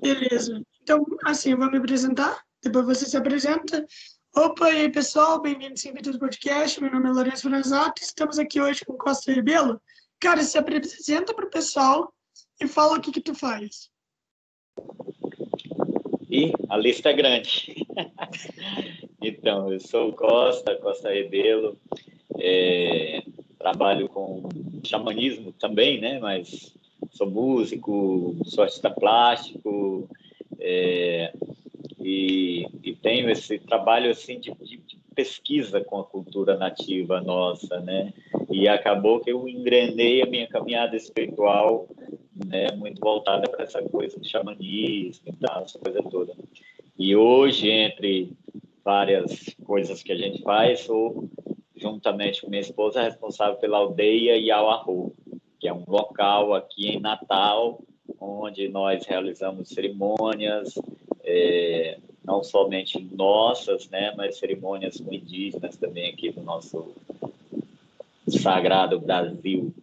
Beleza. Então, assim, eu vou me apresentar, depois você se apresenta. Opa, e aí, pessoal, bem-vindos ao Podcast. Meu nome é Lourenço Franzato estamos aqui hoje com Costa Rebelo. Cara, se apresenta para o pessoal e fala o que que tu faz. E a lista é grande. então, eu sou Costa, Costa Rebelo, é, trabalho com xamanismo também, né? Mas sou músico, sou artista plástico é, e, e, tenho esse trabalho assim de, de, pesquisa com a cultura nativa nossa, né? E acabou que eu engrenei a minha caminhada espiritual, né? Muito voltada para essa coisa do xamanismo e tal, essa coisa toda. E hoje, entre várias coisas que a gente faz, sou juntamente com minha esposa responsável pela aldeia Iauarro, que é um local aqui em Natal, onde nós realizamos cerimônias, é, não somente nossas, né, mas cerimônias com indígenas também aqui do nosso sagrado Brasil.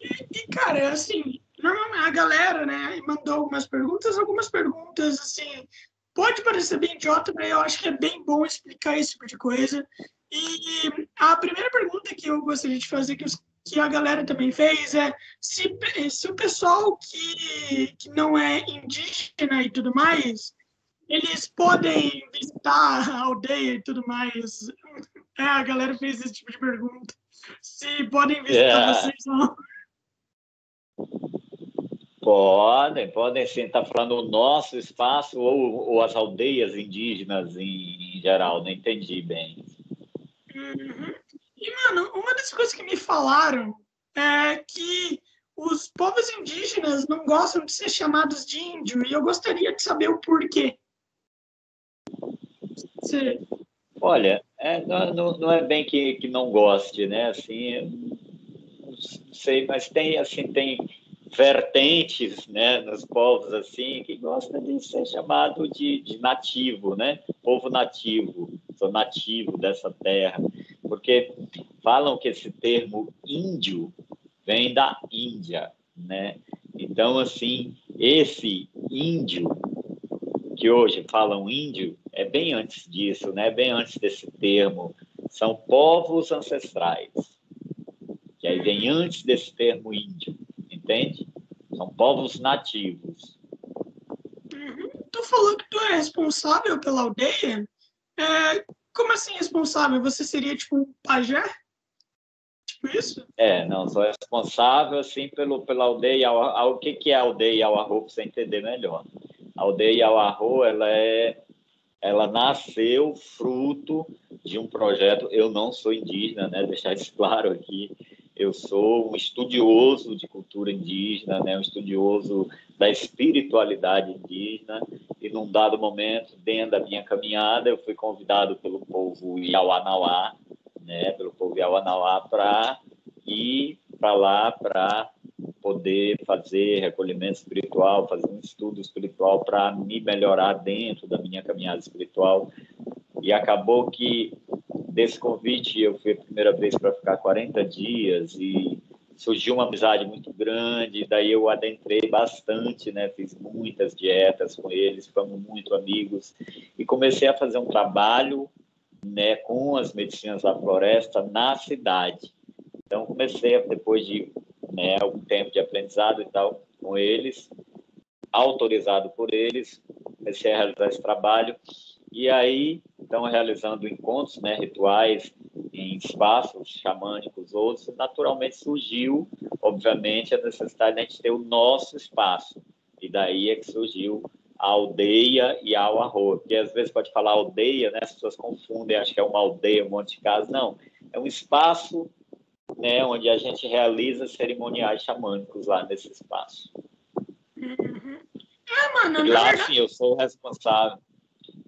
E, e cara, assim, normalmente a galera, né, mandou algumas perguntas, algumas perguntas, assim, pode parecer bem idiota, mas eu acho que é bem bom explicar esse tipo de coisa. E a primeira pergunta que eu gostaria de fazer, que os que a galera também fez é se, se o pessoal que, que não é indígena e tudo mais, eles podem visitar a aldeia e tudo mais. É, a galera fez esse tipo de pergunta. Se podem visitar yeah. vocês não. Podem, podem sim. Está falando o nosso espaço ou, ou as aldeias indígenas em, em geral? Não entendi bem. Uhum. E, mano, uma das coisas que me falaram é que os povos indígenas não gostam de ser chamados de índio, e eu gostaria de saber o porquê. Você... Olha, é, não, não, é bem que, que não goste, né? Assim, não sei, mas tem, assim, tem vertentes, né, nos povos, assim, que gostam de ser chamado de, de nativo, né? Povo nativo, sou nativo dessa terra porque falam que esse termo índio vem da Índia, né? Então, assim, esse índio, que hoje falam índio, é bem antes disso, né? Bem antes desse termo. São povos ancestrais, que aí vem antes desse termo índio, entende? São povos nativos. Uhum. Tu falou que tu é responsável pela aldeia? É, como assim responsável? Você seria tipo um pajé? Tipo isso? É, não, sou responsável assim pelo, pela aldeia. O que, que é a aldeia Arro, para você entender melhor? A aldeia Arro, ela é ela nasceu fruto de um projeto. Eu não sou indígena, né? Deixar isso claro aqui. Eu sou um estudioso de cultura indígena, né? Um estudioso da espiritualidade indígena e num dado momento, dentro da minha caminhada, eu fui convidado pelo povo Iauanauá, né, pelo povo Iauanauá, para ir para lá para poder fazer recolhimento espiritual, fazer um estudo espiritual para me melhorar dentro da minha caminhada espiritual. E acabou que desse convite eu fui a primeira vez para ficar 40 dias e surgiu uma amizade muito grande, daí eu adentrei bastante, né, fiz muitas dietas com eles, fomos muito amigos e comecei a fazer um trabalho, né, com as medicinas da floresta na cidade. Então comecei depois de, né, algum tempo de aprendizado e tal com eles, autorizado por eles, comecei a realizar esse trabalho e aí estão realizando encontros, né, rituais em espaços xamânicos outros, naturalmente surgiu, obviamente, a necessidade de a gente ter o nosso espaço. E daí é que surgiu a aldeia e a arroz. Porque às vezes pode falar aldeia, né? As pessoas confundem, acho que é uma aldeia, um monte de casa. Não, é um espaço né, onde a gente realiza cerimoniais xamânicos lá nesse espaço. Uhum. É, mano, e lá, sim, eu sou responsável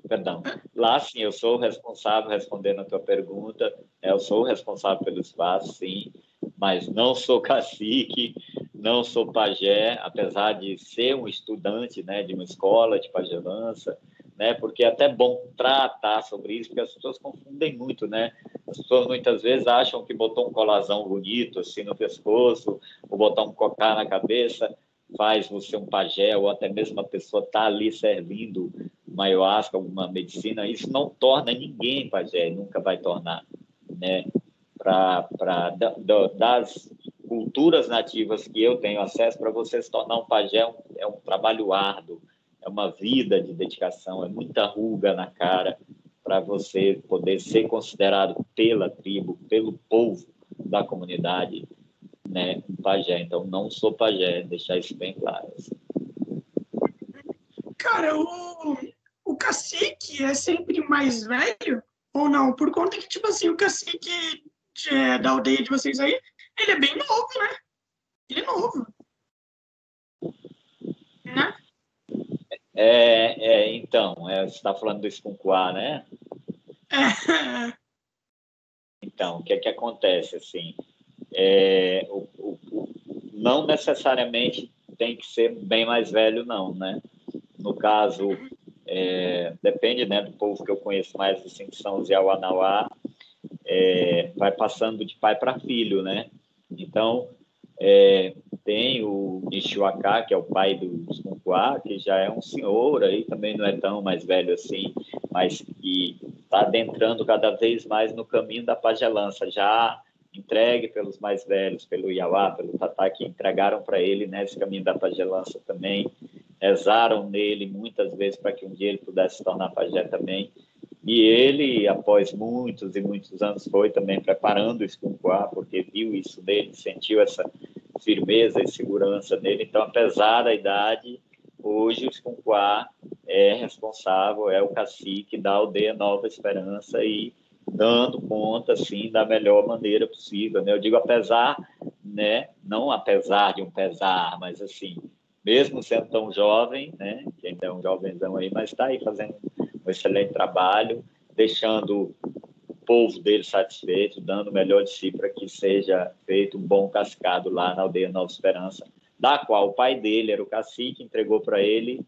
Perdão. Lá, sim, eu sou o responsável, respondendo a tua pergunta, né, eu sou o responsável pelo espaço, sim, mas não sou cacique, não sou pajé, apesar de ser um estudante né, de uma escola de pajelança, né, porque é até bom tratar sobre isso, porque as pessoas confundem muito, né? As pessoas muitas vezes acham que botou um colazão bonito assim no pescoço, ou botar um cocá na cabeça, faz você um pajé, ou até mesmo a pessoa está ali servindo uma ayahuasca, alguma medicina, isso não torna ninguém pajé, nunca vai tornar, né? Para das culturas nativas que eu tenho acesso, para você se tornar um pajé é um, é um trabalho árduo, é uma vida de dedicação, é muita ruga na cara para você poder ser considerado pela tribo, pelo povo da comunidade, né, pajé. Então, não sou pajé, deixar isso bem claro. Assim. Cara, o cacique é sempre mais velho ou não? Por conta que, tipo assim, o cacique de, é, da aldeia de vocês aí, ele é bem novo, né? Ele é novo. Né? É, é então, é, você está falando do Escuncuá, né? É. Então, o que é que acontece, assim? É, o, o, não necessariamente tem que ser bem mais velho, não, né? No caso, é, depende né, do povo que eu conheço mais, assim, que são os Yawanawá, é, vai passando de pai para filho, né? Então, é, tem o Nishiwaka, que é o pai do Sunquá, que já é um senhor aí, também não é tão mais velho assim, mas que está adentrando cada vez mais no caminho da pagelança, já entregue pelos mais velhos, pelo Iauá, pelo Tatá, que entregaram para ele né, caminho da pagelança também, rezaram nele muitas vezes para que um dia ele pudesse se tornar pajé também, e ele, após muitos e muitos anos, foi também preparando o Escunquá, porque viu isso nele, sentiu essa firmeza e segurança nele. Então, apesar da idade, hoje o Escunquá é responsável, é o cacique da aldeia Nova Esperança e dando conta, assim, da melhor maneira possível. Né? Eu digo apesar, né? não apesar de um pesar, mas assim, mesmo sendo tão jovem, né? que ainda é um jovenzão aí, mas está aí fazendo um excelente trabalho, deixando o povo dele satisfeito, dando o melhor de si para que seja feito um bom cascado lá na aldeia Nova Esperança, da qual o pai dele era o cacique, entregou para ele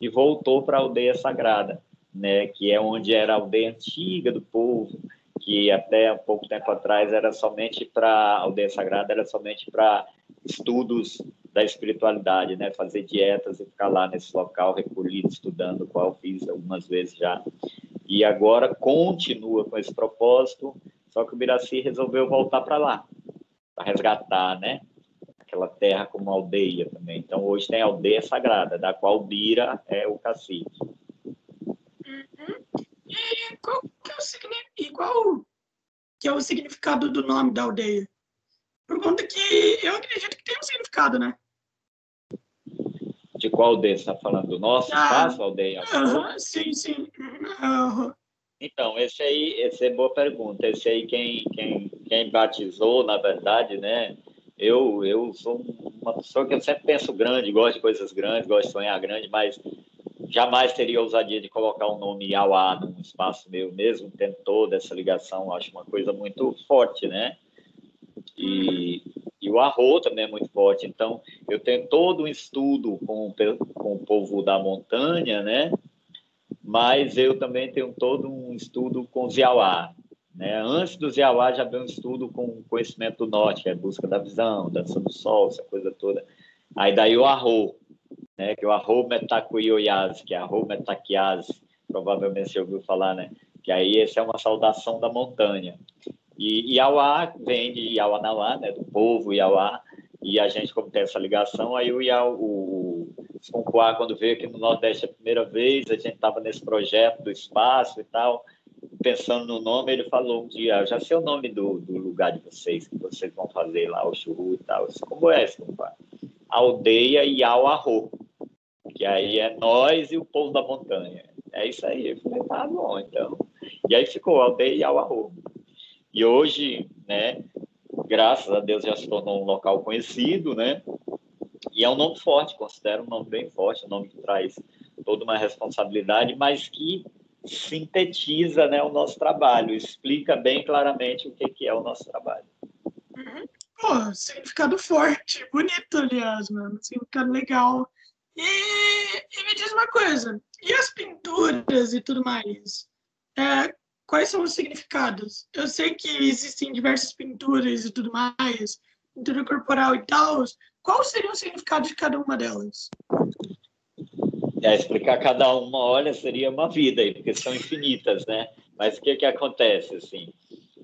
e voltou para a aldeia sagrada, né, que é onde era a aldeia antiga do povo, que até pouco tempo atrás era somente para aldeia sagrada, era somente para estudos da espiritualidade, né? Fazer dietas e ficar lá nesse local recolhido, estudando, qual fiz algumas vezes já. E agora continua com esse propósito, só que o Biraci resolveu voltar para lá, para resgatar, né? Aquela terra como aldeia também. Então, hoje tem a aldeia sagrada, da qual Bira é o cacique. Uhum. E qual que é o, e qual que é o significado do nome da aldeia? Por conta que eu acredito que tem um significado, né? De qual aldeia você está falando? Do nosso ah, espaço, aldeia? Uh, sim, sim. Uh. Então, esse aí, essa é boa pergunta. Esse aí, quem, quem, quem batizou, na verdade, né? Eu, eu sou uma pessoa que eu sempre penso grande, gosto de coisas grandes, gosto de sonhar grande, mas jamais teria ousadia de colocar o nome Iauá num espaço meu, mesmo tendo toda essa ligação, acho uma coisa muito forte, né? E o arroz também é muito forte. Então, eu tenho todo um estudo com, com o povo da montanha, né? Mas eu também tenho todo um estudo com os Iauá. Né? Antes dos Iauá já veio um estudo com conhecimento do norte, que é busca da visão, dança do sol, essa coisa toda. Aí daí o arroz, né? que é o arroz metacuioiase, que é arroz metaquiase, provavelmente você ouviu falar, né? Que aí essa é uma saudação da montanha. E Iauá vem de Iauanauá, né, do povo Iauá, e a gente, como tem essa ligação, aí o Iau, o, o quando veio aqui no Nordeste a primeira vez, a gente estava nesse projeto do espaço e tal, pensando no nome, ele falou um dia, já sei o nome do, do lugar de vocês, que vocês vão fazer lá, o churru e tal. disse, como é, Escunquá? Aldeia Iauarro, que aí é nós e o povo da montanha. É isso aí. Eu falei, tá bom, então. E aí ficou Aldeia Iauarro. E hoje, né, graças a Deus já se tornou um local conhecido, né? E é um nome forte, considero um nome bem forte, um nome que traz toda uma responsabilidade, mas que sintetiza né, o nosso trabalho, explica bem claramente o que, que é o nosso trabalho. Uhum. Pô, significado forte, bonito, aliás, mano, significado legal. E, e, me diz uma coisa, e as pinturas e tudo mais? É, quais são os significados? Eu sei que existem diversas pinturas e tudo mais, pintura corporal e tal, qual seria o significado de cada uma delas? É, explicar cada uma, olha, seria uma vida porque são infinitas, né? Mas o que que acontece, assim?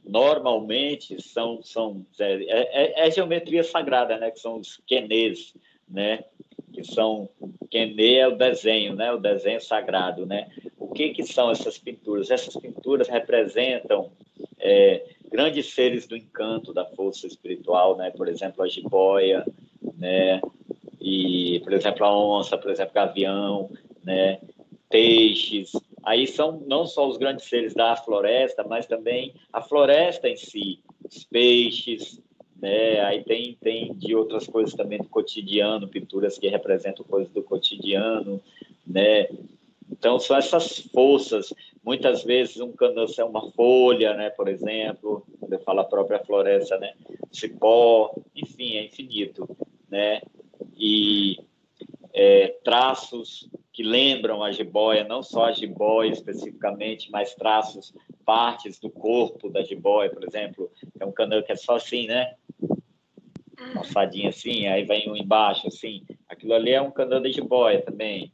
Normalmente são, são é, é, é geometria sagrada, né? Que são os quenês, né? Que são, quenê é o desenho, né? O desenho sagrado, né? O que que são essas pinturas? Essas pinturas representam é, grandes seres do encanto, da força espiritual, né? Por exemplo, a jiboia, né? e, por exemplo, a onça, por exemplo, gavião, né, peixes. Aí são não só os grandes seres da floresta, mas também a floresta em si, os peixes, né? Aí tem tem de outras coisas também do cotidiano, pinturas que representam coisas do cotidiano, né? Então são essas forças. Muitas vezes um canoço é uma folha, né? Por exemplo, quando eu falo a própria floresta, né? Cipó, enfim, é infinito, né? e é, traços que lembram a jiboia, não só a jiboia especificamente, mas traços, partes do corpo da jiboia, por exemplo, é um cano que é só assim, né? Uma alçadinha assim, aí vem um embaixo assim, aquilo ali é um cano de jiboia também.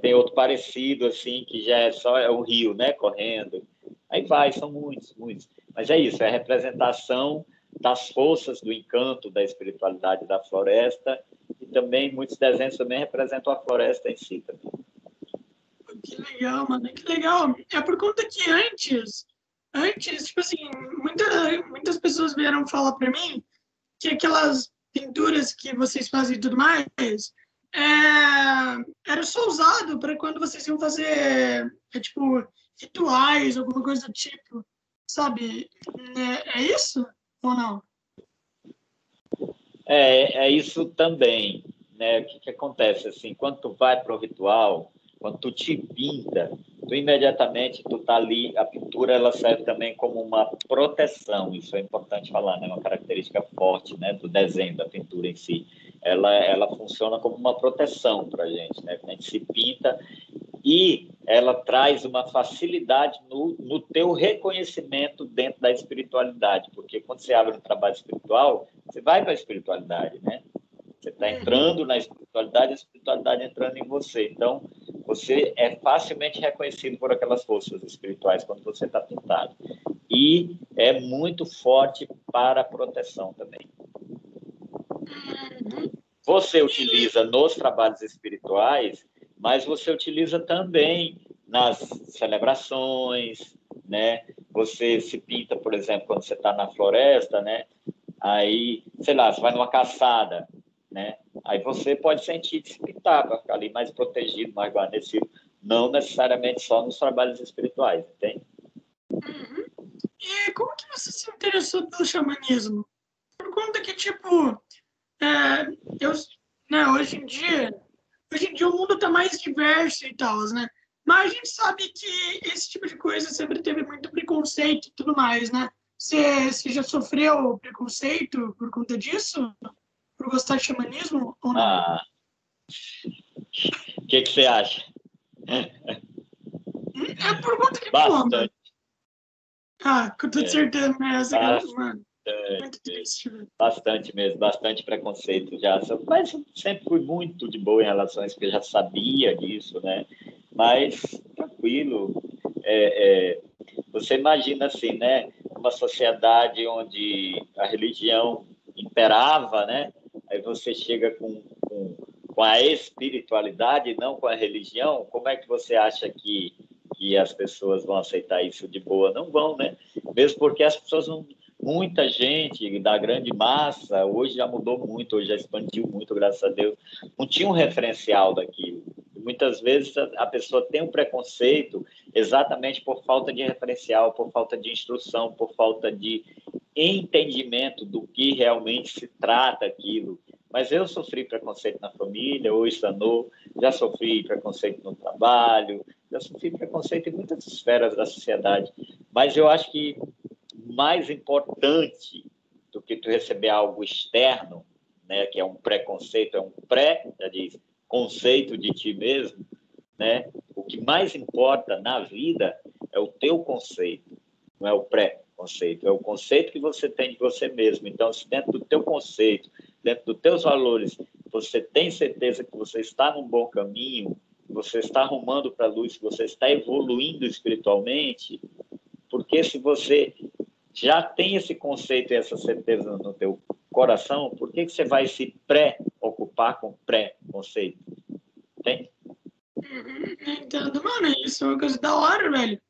Tem outro parecido assim, que já é só é o rio, né, correndo. Aí vai, são muitos, muitos. Mas é isso, é a representação das forças do encanto da espiritualidade da floresta também muitos desenhos também representam a floresta em si também. Que legal, mano, que legal. É por conta que antes, antes, tipo assim, muita, muitas pessoas vieram falar para mim que aquelas pinturas que vocês fazem e tudo mais é, era só usado para quando vocês iam fazer, é, tipo, rituais, alguma coisa do tipo, sabe? É, é isso ou não? É, é isso também, né? O que, que acontece assim, quando tu vai para o ritual, quando tu te pinta, tu imediatamente tu tá ali, a pintura ela serve também como uma proteção, isso é importante falar, né? Uma característica forte, né, do desenho da pintura em si. Ela ela funciona como uma proteção para a gente, né? A gente se pinta e ela traz uma facilidade no, no teu reconhecimento dentro da espiritualidade, porque quando você abre um trabalho espiritual, você vai para a espiritualidade, né? Você está entrando na espiritualidade, a espiritualidade entrando em você. Então, você é facilmente reconhecido por aquelas forças espirituais quando você está pintado. E é muito forte para a proteção também. Você utiliza nos trabalhos espirituais mas você utiliza também nas celebrações, né? Você se pinta, por exemplo, quando você está na floresta, né? Aí, sei lá, você vai numa caçada, né? Aí você pode sentir se pintar para ficar ali mais protegido, mais guarnecido, não necessariamente só nos trabalhos espirituais, entende? Uhum. E como que você se interessou pelo xamanismo? Por conta que, tipo, é, eu, né, hoje em dia, hoje em dia o mundo está mais diverso e tal, né? Mas a gente sabe que esse tipo de coisa sempre teve muito preconceito e tudo mais, né? Você, você já sofreu preconceito por conta disso? Por gostar de xamanismo ou não? Ah, o que, que você acha? É por conta que, Bastante. Ah, com toda é. certeza, mas, Bastante. mano, É, muito triste, velho. Bastante mesmo, bastante preconceito já. Mas eu sempre fui muito de boa em relação a isso, porque eu já sabia disso, né? Mas tranquilo. É, é, você imagina assim, né? Uma sociedade onde a religião imperava, né? Aí você chega com, com, com a espiritualidade, não com a religião. Como é que você acha que, que as pessoas vão aceitar isso de boa? Não vão, né? Mesmo porque as pessoas não muita gente da grande massa, hoje já mudou muito, hoje já expandiu muito, graças a Deus, não tinha um referencial daquilo. Muitas vezes a pessoa tem um preconceito exatamente por falta de referencial, por falta de instrução, por falta de entendimento do que realmente se trata aquilo. Mas eu sofri preconceito na família, hoje sanou, já sofri preconceito no trabalho, já sofri preconceito em muitas esferas da sociedade. Mas eu acho que mais importante do que tu receber algo externo, né, que é um preconceito, é um pré, já diz, conceito de ti mesmo, né? O que mais importa na vida é o teu conceito, não é o pré-conceito, é o conceito que você tem de você mesmo. Então, se dentro do teu conceito, dentro dos teus valores, você tem certeza que você está num bom caminho, você está arrumando para a luz, você está evoluindo espiritualmente, porque se você já tem esse conceito e essa certeza no teu coração, por que, que você vai se pré-ocupar com pré-conceito? Tem? Entendo, mano, isso é uma coisa da hora, velho.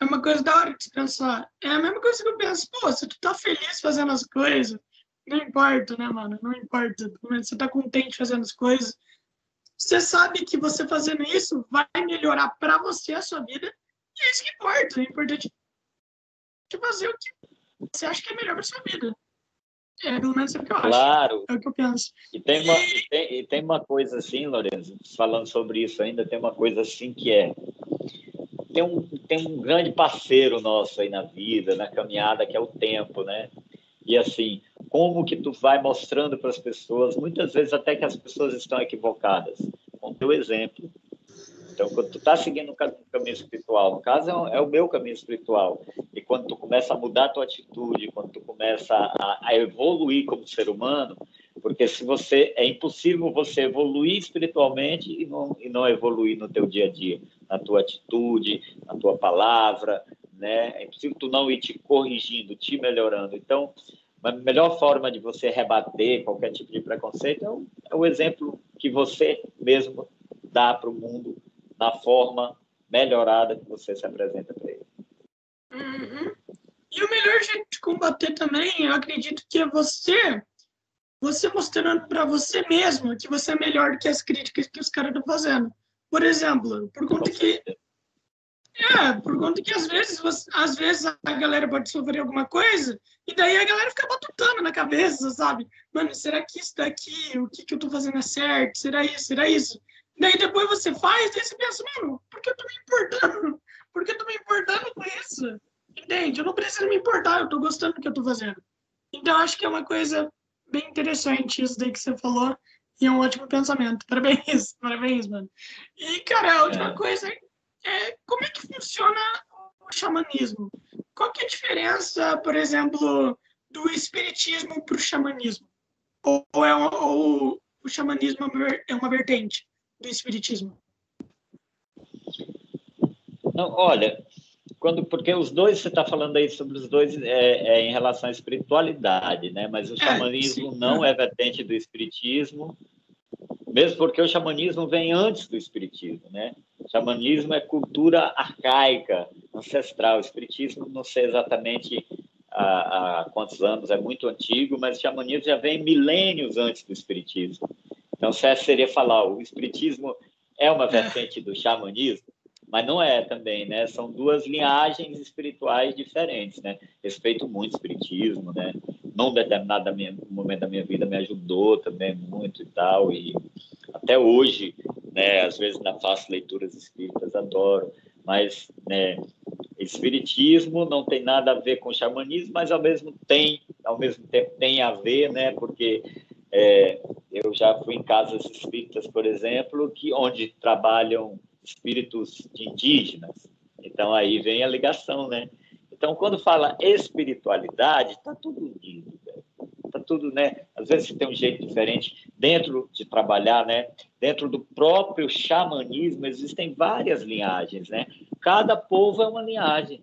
É uma coisa da hora de se pensar. É a mesma coisa que eu penso, pô, se tu tá feliz fazendo as coisas, não importa, né, mano? Não importa. Você tá contente fazendo as coisas. Você sabe que você fazendo isso vai melhorar para você a sua vida. E é isso que importa. É importante fazer o que você acha que é melhor para sua vida. É, pelo menos é o que eu acho. Claro. É o que eu penso. E tem uma, e... Tem, e tem uma coisa assim, Lorenzo, falando sobre isso ainda, tem uma coisa assim que é tem um, tem um grande parceiro nosso aí na vida, na caminhada, que é o tempo, né? E assim, como que tu vai mostrando para as pessoas, muitas vezes até que as pessoas estão equivocadas, com teu exemplo. Então, quando tu está seguindo um caminho espiritual, no caso é, é o meu caminho espiritual, e quando tu começa a mudar a tua atitude, quando tu começa a, a evoluir como ser humano, porque se você é impossível você evoluir espiritualmente e não, e não evoluir no teu dia a dia, na tua atitude, na tua palavra, né? É impossível tu não ir te corrigindo, te melhorando. Então, a melhor forma de você rebater qualquer tipo de preconceito é o, é o exemplo que você mesmo dá para o mundo na forma melhorada que você se apresenta para ele. Uhum. E o melhor jeito de combater também, eu acredito que é você você mostrando para você mesmo que você é melhor do que as críticas que os caras estão fazendo. Por exemplo, por conta que é, por conta que às vezes, você, às vezes a galera pode sofrer alguma coisa e daí a galera fica batutando na cabeça, sabe? Mano, será que isso daqui, o que, que eu tô fazendo é certo? Será isso? Será isso? Daí depois você faz, daí você pensa, mano, por que eu tô me importando? Por que eu tô me importando com isso? Entende? Eu não preciso me importar, eu tô gostando do que eu tô fazendo. Então, acho que é uma coisa bem interessante isso daí que você falou. E é um ótimo pensamento. Parabéns, parabéns, mano. E, cara, a última é. coisa é como é que funciona o xamanismo? Qual que é a diferença, por exemplo, do espiritismo para o xamanismo? Ou, é, ou o xamanismo é uma vertente do espiritismo? Não, olha, quando porque os dois você está falando aí sobre os dois é, é, em relação à espiritualidade, né? Mas o é, xamanismo não é vertente do espiritismo, mesmo porque o xamanismo vem antes do espiritismo, né? O xamanismo é cultura arcaica, ancestral. O espiritismo não sei exatamente há, há quantos anos, é muito antigo, mas o xamanismo já vem milênios antes do espiritismo. Então, certo seria falar, o espiritismo é uma vertente do xamanismo, mas não é também, né? São duas linhagens espirituais diferentes, né? Respeito muito o espiritismo, né? Num determinado momento da minha vida me ajudou também muito e tal, e até hoje, né? Às vezes na faço leituras espíritas, adoro, mas, né? Espiritismo não tem nada a ver com xamanismo, mas ao mesmo tem, ao mesmo tempo tem a ver, né? Porque é, eu já fui em casas espíritas, por exemplo, que onde trabalham espíritos indígenas. Então aí vem a ligação, né? Então quando fala espiritualidade, está tudo unido, está tudo, né? Às vezes tem um jeito diferente dentro de trabalhar, né? Dentro do próprio xamanismo existem várias linhagens, né? Cada povo é uma linhagem.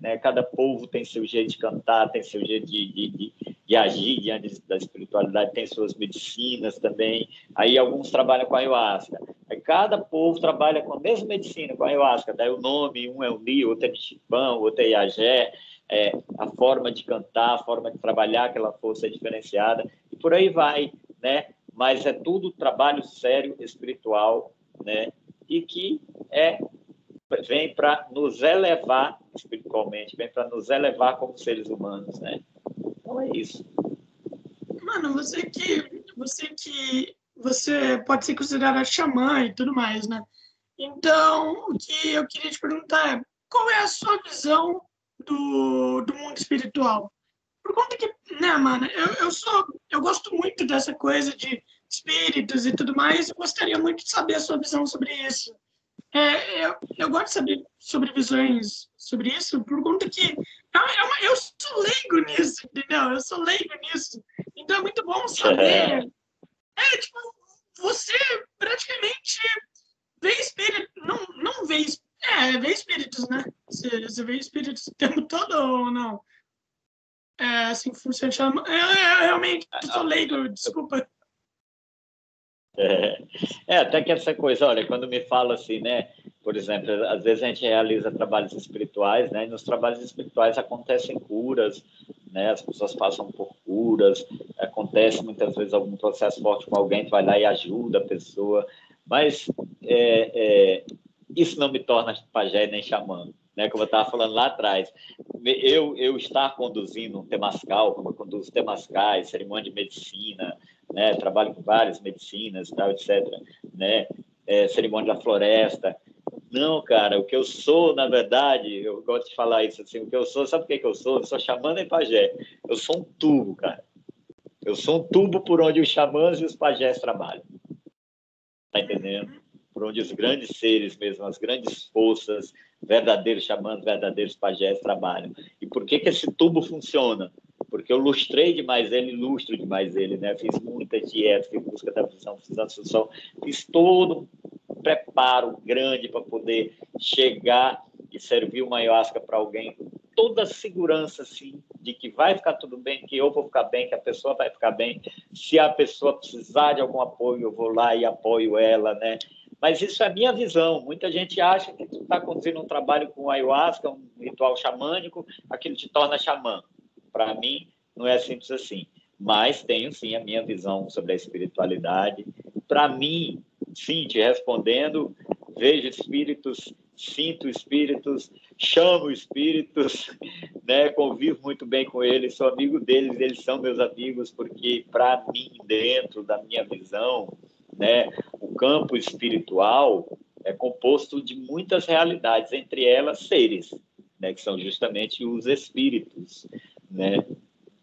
Né? Cada povo tem seu jeito de cantar, tem seu jeito de, de, de, de agir diante da espiritualidade, tem suas medicinas também. Aí alguns trabalham com a ayahuasca. Aí cada povo trabalha com a mesma medicina, com a ayahuasca. Daí o nome, um é o Ni, outro é Michipão, outro é Iagé. É, a forma de cantar, a forma de trabalhar aquela força é diferenciada. E por aí vai, né? Mas é tudo trabalho sério, espiritual, né? E que é vem para nos elevar espiritualmente, vem para nos elevar como seres humanos, né? Então é isso. Mano, você que você que você pode ser considerado xamã e tudo mais, né? Então, o que eu queria te perguntar é qual é a sua visão do, do mundo espiritual? Por conta que, né, mano, eu, eu sou, eu gosto muito dessa coisa de espíritos e tudo mais, eu gostaria muito de saber a sua visão sobre isso. É, eu, eu gosto de saber sobre visões sobre isso, por conta que é uma, eu sou leigo nisso, entendeu? Eu sou leigo nisso. Então é muito bom saber. É, tipo, você praticamente vê espírito, não, não vê, é, vê espíritos, né? Você, você vê espíritos o tempo todo ou não? É, assim, funciona. Chama... É, é, realmente, sou leigo, desculpa. É, é, até que essa coisa, olha, quando me fala assim, né? Por exemplo, às vezes a gente realiza trabalhos espirituais, né? E nos trabalhos espirituais acontecem curas, né? As pessoas passam por curas, acontece muitas vezes algum processo forte com alguém, tu vai lá e ajuda a pessoa, mas é, é, isso não me torna pajé nem xamã, né? Como eu estava falando lá atrás, eu, eu estar conduzindo um temascal, como eu conduzo temascais, cerimônia de medicina, né? Trabalho com várias medicinas, tal, etc. Né? É, cerimônia da floresta. Não, cara, o que eu sou, na verdade, eu gosto de falar isso assim, o que eu sou, sabe o que, que eu sou? Eu sou xamã e pajé. Eu sou um tubo, cara. Eu sou um tubo por onde os xamãs e os pajés trabalham. Tá entendendo? Por onde os grandes seres mesmo, as grandes forças, verdadeiros xamãs, verdadeiros pajés trabalham. E por que que esse tubo funciona? Porque eu lustrei demais ele, lustro demais ele, né? Fiz muita dieta, fiz busca da visão, fiz a solução, fiz todo um preparo grande para poder chegar e servir uma ayahuasca para alguém com toda a segurança, assim, de que vai ficar tudo bem, que eu vou ficar bem, que a pessoa vai ficar bem. Se a pessoa precisar de algum apoio, eu vou lá e apoio ela, né? Mas isso é a minha visão. Muita gente acha que tu está conduzindo um trabalho com ayahuasca, um ritual xamânico, aquilo te torna xamã. Para mim, não é simples assim. Mas tenho sim a minha visão sobre a espiritualidade. Para mim, sim, te respondendo, vejo espíritos, sinto espíritos, chamo espíritos, né? convivo muito bem com eles, sou amigo deles, eles são meus amigos, porque para mim, dentro da minha visão, né, o campo espiritual é composto de muitas realidades, entre elas seres, né, que são justamente os espíritos né?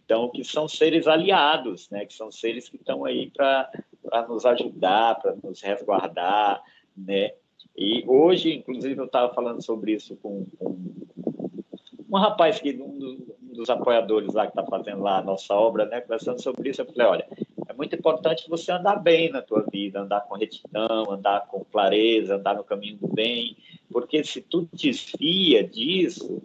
Então, que são seres aliados, né? Que são seres que estão aí para nos ajudar, para nos resguardar, né? E hoje, inclusive, eu estava falando sobre isso com, com um rapaz que um dos, um dos apoiadores lá que está fazendo lá a nossa obra, né? Conversando sobre isso, eu falei, olha, é muito importante você andar bem na tua vida, andar com retidão, andar com clareza, andar no caminho do bem, porque se tu desvia disso,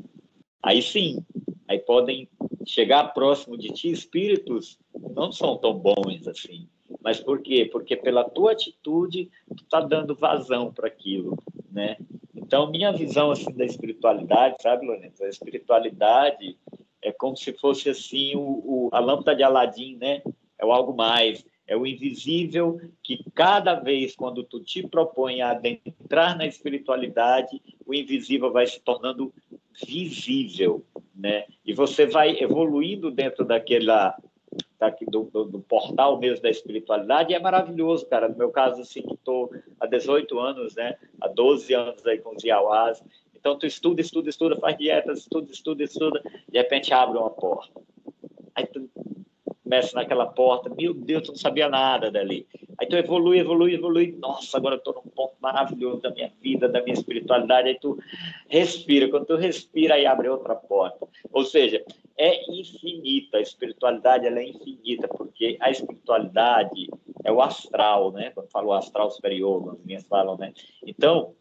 aí sim, aí podem chegar próximo de ti, espíritos não são tão bons assim. Mas por quê? Porque pela tua atitude, tu está dando vazão para aquilo, né? Então, minha visão assim da espiritualidade, sabe, Lorenzo? A espiritualidade é como se fosse assim o, o, a lâmpada de Aladim, né? É o algo mais, é o invisível que cada vez quando tu te propõe a adentrar na espiritualidade, o invisível vai se tornando visível, né? E você vai evoluindo dentro daquela do, do, do, portal mesmo da espiritualidade, e é maravilhoso, cara. No meu caso, assim, que estou há 18 anos, né? Há 12 anos aí com os Iauás. Então, tu estuda, estuda, estuda, faz dietas, estuda, estuda, estuda, de repente abre uma porta. Aí tu começa naquela porta, meu Deus, tu não sabia nada dali. Aí tu evolui, evolui, evolui. Nossa, agora eu estou num ponto maravilhoso da minha vida, da minha espiritualidade. Aí tu respira. Quando tu respira, aí abre outra porta. Ou seja, é infinita. A espiritualidade ela é infinita, porque a espiritualidade é o astral, né? Quando falo astral superior, as minhas falam, né? Então,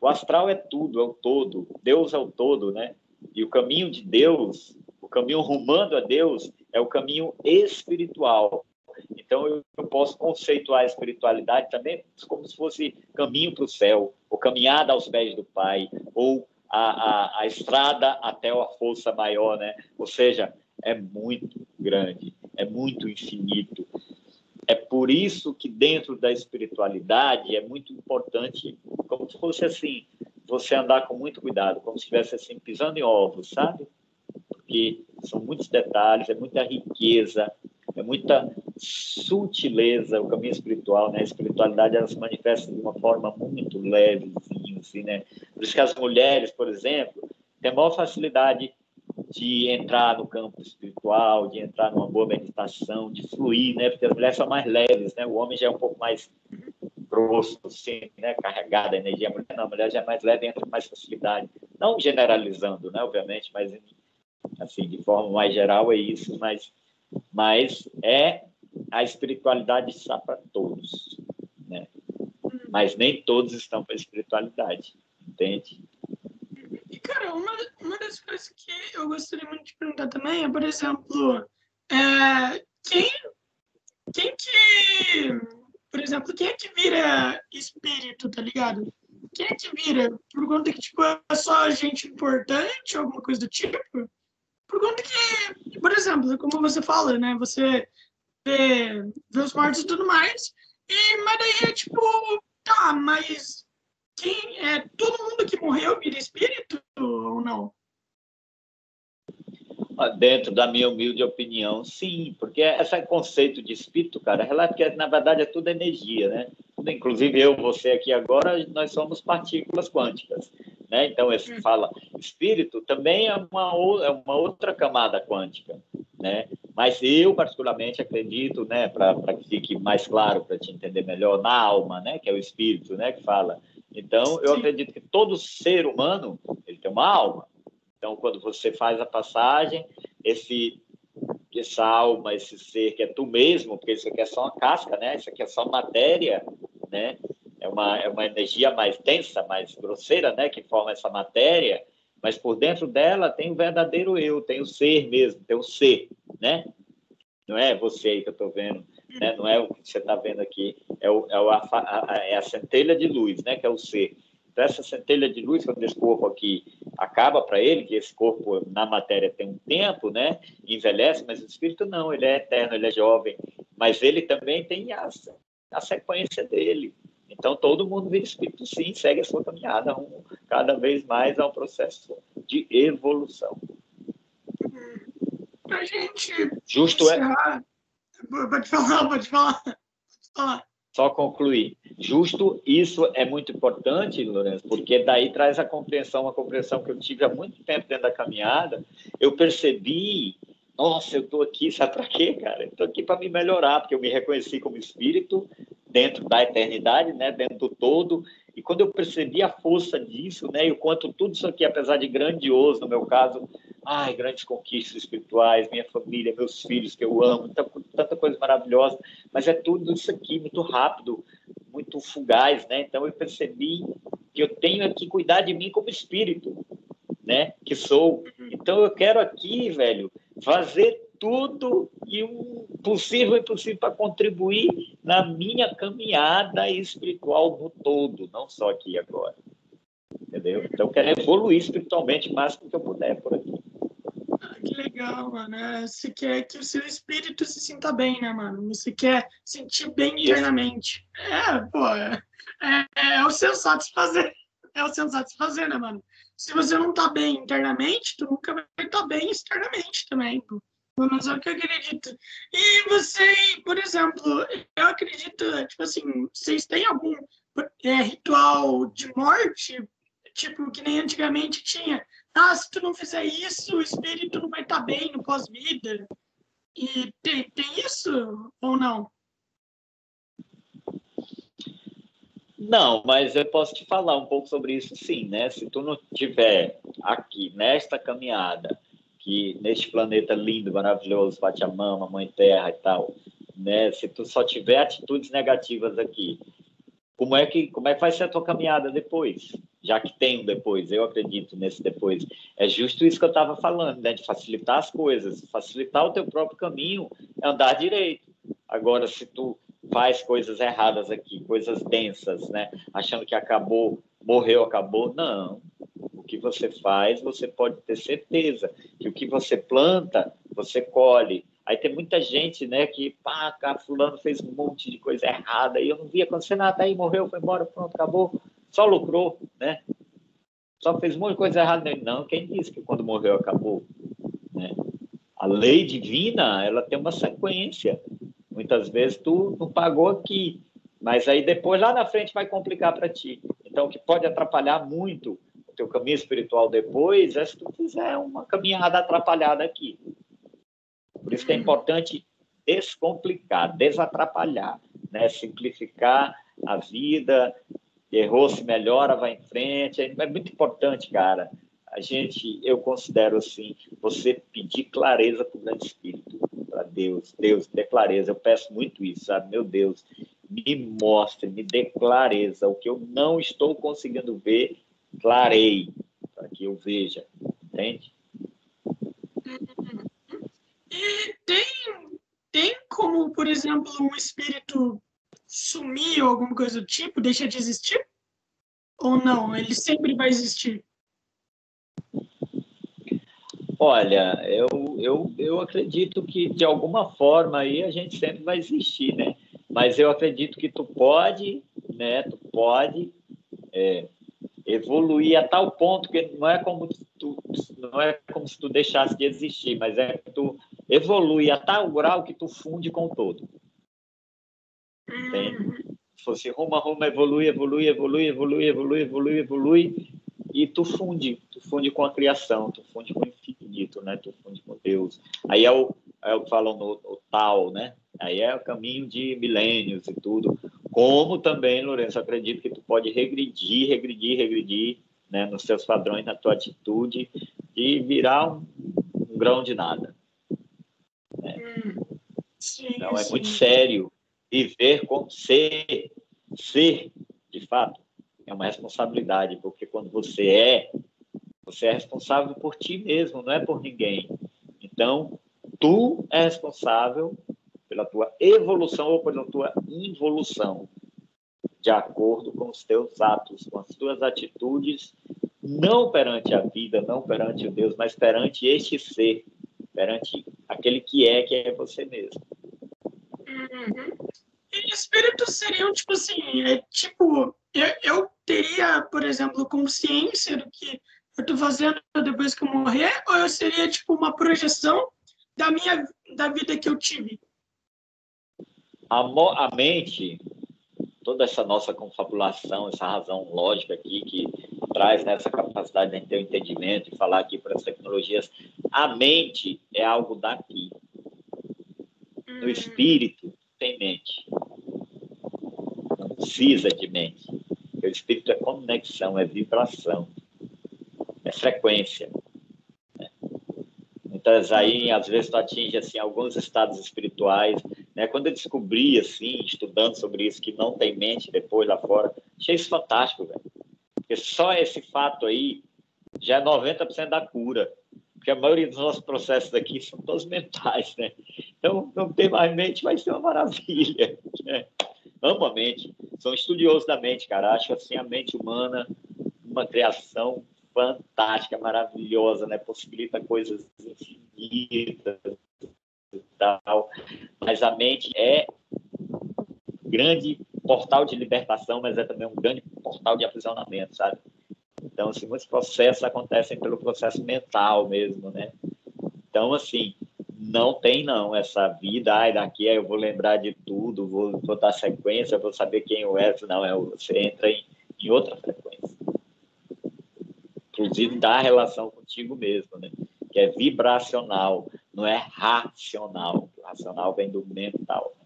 o astral é tudo, é o todo. Deus é o todo, né? E o caminho de Deus, o caminho rumando a Deus, é o caminho espiritual. Então, eu, eu posso conceituar a espiritualidade também como se fosse caminho para o céu, ou caminhada aos pés do Pai, ou a, a, a estrada até a força maior, né? Ou seja, é muito grande, é muito infinito. É por isso que dentro da espiritualidade é muito importante, como se fosse assim, você andar com muito cuidado, como se estivesse assim pisando em ovos, sabe? Porque são muitos detalhes, é muita riqueza, é muita sutileza, o caminho espiritual, né? A espiritualidade ela se manifesta de uma forma muito levezinha, assim, né? Por isso que as mulheres, por exemplo, têm maior facilidade de entrar no campo espiritual, de entrar numa boa meditação, de fluir, né? Porque as mulheres são mais leves, né? O homem já é um pouco mais grosso, assim, né? Carregado a energia. A mulher não, a mulher já é mais leve, entra com mais facilidade. Não generalizando, né? Obviamente, mas Assim, de forma mais geral é isso, mas, mas é a espiritualidade está para todos, né? Mas nem todos estão para a espiritualidade, entende? E, cara, uma, uma das coisas que eu gostaria muito de perguntar também é, por exemplo, é, quem, quem que, por exemplo, quem é que vira espírito, tá ligado? Quem é que vira? Por conta que, tipo, é só gente importante, alguma coisa do tipo? Por conta que, por exemplo, como você fala, né? Você vê, vê os mortos e tudo mais, e, mas daí é tipo, tá, mas quem é todo mundo que morreu vira espírito ou não? Ah, dentro da minha humilde opinião, sim, porque esse conceito de espírito, cara, é que na verdade é tudo energia, né? Inclusive eu, você aqui agora, nós somos partículas quânticas, né? Então esse hum. fala espírito também é uma, é uma outra camada quântica, né? Mas eu particularmente acredito, né, para que fique mais claro para te entender melhor, na alma, né, que é o espírito, né, que fala. Então eu acredito que todo ser humano ele tem uma alma então, quando você faz a passagem, esse essa alma, esse ser que é tu mesmo, porque isso aqui é só uma casca, né? Isso aqui é só matéria, né? É uma, é uma energia mais densa, mais grosseira, né? Que forma essa matéria, mas por dentro dela tem o verdadeiro eu, tem o ser mesmo, tem o ser, né? Não é você aí que eu estou vendo, né? Não é o que você está vendo aqui, é, o, é, o, a, a, é a centelha de luz, né? Que é o ser. Então, essa centelha de luz, quando esse corpo aqui acaba para ele, que esse corpo na matéria tem um tempo, né? Envelhece, mas o espírito não, ele é eterno, ele é jovem. Mas ele também tem a, a sequência dele. Então, todo mundo vira espírito, sim, segue a sua caminhada rumo cada vez mais ao processo de evolução. Para gente. Justo é. Pode falar, pode falar. Pode falar. Só concluir. Justo, isso é muito importante, Lourenço, porque daí traz a compreensão, uma compreensão que eu tive há muito tempo dentro da caminhada. Eu percebi, nossa, eu estou aqui, sabe para quê, cara? Estou aqui para me melhorar, porque eu me reconheci como espírito dentro da eternidade, né, dentro do todo. E quando eu percebi a força disso, né, e o quanto tudo isso aqui, apesar de grandioso, no meu caso, ai, grandes conquistas espirituais, minha família, meus filhos que eu amo, tanta, tanta coisa maravilhosa, mas é tudo isso aqui muito rápido, muito fugaz, né? Então eu percebi que eu tenho que cuidar de mim como espírito, né? Que sou. Então eu quero aqui, velho, fazer tudo e o possível e impossível para contribuir na minha caminhada espiritual no todo, não só aqui agora. Entendeu? Então eu quero evoluir espiritualmente o máximo que eu puder por aqui que legal, mano. É, você quer que o seu espírito se sinta bem, né, mano? Você quer sentir bem internamente. É, pô, é, é, é o sensato fazer. É o sensato fazer, né, mano? Se você não tá bem internamente, tu nunca vai estar tá bem externamente também, pô. Pelo menos é o que eu acredito. E você, por exemplo, eu acredito, tipo assim, vocês têm algum é, ritual de morte, tipo, que nem antigamente tinha? Ah, se tu não fizer isso, o espírito não vai estar tá bem no pós-vida. E tem, tem isso ou não? Não, mas eu posso te falar um pouco sobre isso sim, né? Se tu não tiver aqui nesta caminhada, que neste planeta lindo, maravilhoso, Pachamama, Mãe Terra e tal, né? Se tu só tiver atitudes negativas aqui, como é que como é que vai ser a tua caminhada depois? já que tem um depois, eu acredito nesse depois. É justo isso que eu estava falando, né? De facilitar as coisas, facilitar o teu próprio caminho, é andar direito. Agora, se tu faz coisas erradas aqui, coisas densas, né? Achando que acabou, morreu, acabou, não. O que você faz, você pode ter certeza que o que você planta, você colhe. Aí tem muita gente, né, que, pá, cara, fulano fez um monte de coisa errada e eu não vi acontecer nada, aí morreu, foi embora, pronto, acabou só lucrou, né? Só fez um monte de coisa errada nele. Não, quem disse que quando morreu acabou? Né? A lei divina, ela tem uma sequência. Muitas vezes tu não pagou aqui, mas aí depois lá na frente vai complicar para ti. Então, o que pode atrapalhar muito o teu caminho espiritual depois é se tu fizer uma caminhada atrapalhada aqui. Por isso que é importante descomplicar, desatrapalhar, né? simplificar a vida, errou, se melhora, vai em frente. É muito importante, cara. a gente, eu considero assim, você pedir clareza para o grande espírito, para Deus, Deus, dê clareza, eu peço muito isso, sabe? Meu Deus, me mostre, me dê clareza, o que eu não estou conseguindo ver, clarei, para que eu veja, entende? Tem, tem como, por exemplo, um espírito sumir ou alguma coisa do tipo, deixa de existir? Ou não? Ele sempre vai existir? Olha, eu, eu, eu acredito que de alguma forma aí a gente sempre vai existir, né? Mas eu acredito que tu pode, né? Tu pode é, evoluir a tal ponto que não é como tu, não é como se tu deixasse de existir, mas é que tu evolui a tal grau que tu funde com o todo. Entende? Se fosse rumo a rumo, evolui, evolui, evolui, evolui, evolui, evolui, evolui, e tu funde, tu funde com a criação, tu funde com o infinito, né? Tu funde com Deus. Aí é o, é o que falam no, no tal, né? Aí é o caminho de milênios e tudo. Como também, Lourenço, acredito que tu pode regredir, regredir, regredir, né, nos seus padrões, na tua atitude, e virar um, um grão de nada. Né? Hum, sim, então, é sim. muito sério viver com ser, ser, de fato, é uma responsabilidade, porque quando você é, você é responsável por ti mesmo, não é por ninguém. Então, tu é responsável pela tua evolução ou pela tua involução, de acordo com os teus atos, com as tuas atitudes, não perante a vida, não perante o Deus, mas perante este ser, perante aquele que é, que é você mesmo. Uhum. E espíritos seriam, tipo assim, é, tipo, eu, eu teria, por exemplo, consciência do que eu estou fazendo depois que eu morrer, ou eu seria tipo uma projeção da minha da vida que eu tive? A, a mente, toda essa nossa confabulação, essa razão lógica aqui que traz nessa né, capacidade de ter o entendimento e falar aqui para as tecnologias, a mente é algo daqui. O hum. espírito tem mente. Não precisa de mente. O espírito é conexão, é vibração, é frequência. Né? Muitas aí, às vezes, tu atinge assim, alguns estados espirituais. Né? Quando eu descobri, assim, estudando sobre isso, que não tem mente depois lá fora, achei isso fantástico, velho. Porque só esse fato aí já é 90% da cura. Porque a maioria dos nossos processos aqui são todos mentais, né? Então, não ter mais mente vai ser uma maravilha. Né? amo a mente, sou estudioso da mente, cara. Acho assim a mente humana uma criação fantástica, maravilhosa, né? Possibilita coisas infinitas e tal. Mas a mente é um grande portal de libertação, mas é também um grande portal de aprisionamento, sabe? Então, assim, muitos processos acontecem pelo processo mental mesmo, né? Então, assim, não tem não essa vida, ai, daqui eu vou lembrar de tudo, vou, vou dar sequência, vou saber quem eu é, não, é, você entra em, em outra frequência. Inclusive da relação contigo mesmo, né? Que é vibracional, não é racional. Racional vem do mental.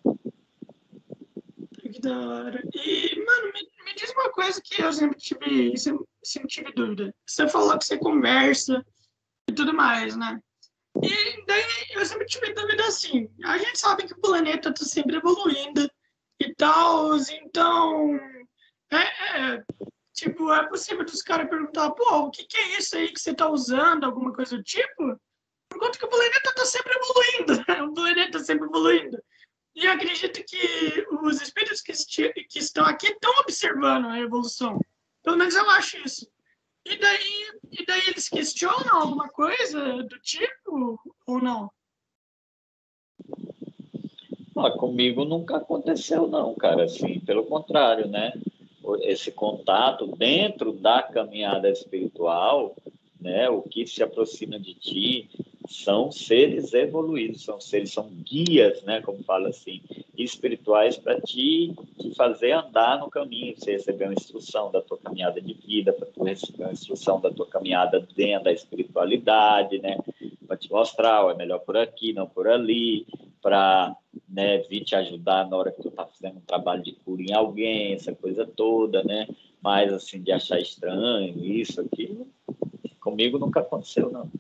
Que da hora. E, mano, me, me diz uma coisa que eu sempre tive, sempre tive dúvida. Você falou que você conversa e tudo mais, né? E daí eu sempre tive dúvida assim. A gente sabe que o planeta está sempre evoluindo e tal, então. É, é, tipo, é possível dos caras perguntar, pô, o que, que é isso aí que você está usando, alguma coisa do tipo? Por conta que o planeta está sempre evoluindo, né? o planeta está sempre evoluindo. E acredito que os espíritos que, que estão aqui estão observando a evolução. Pelo menos eu acho isso. E daí, e daí eles questionam alguma coisa do tipo ou não? Ah, comigo nunca aconteceu não, cara, assim, pelo contrário, né? Esse contato dentro da caminhada espiritual, né? O que se aproxima de ti, são seres evoluídos, são seres, são guias, né, como fala assim, espirituais para te, te fazer andar no caminho, você receber uma instrução da tua caminhada de vida, para tu receber uma instrução da tua caminhada dentro da espiritualidade, né, para te mostrar, ó, é melhor por aqui, não por ali, para né, vir te ajudar na hora que tu tá fazendo um trabalho de cura em alguém, essa coisa toda, né, mas assim, de achar estranho, isso, aquilo, Comigo nunca aconteceu, não.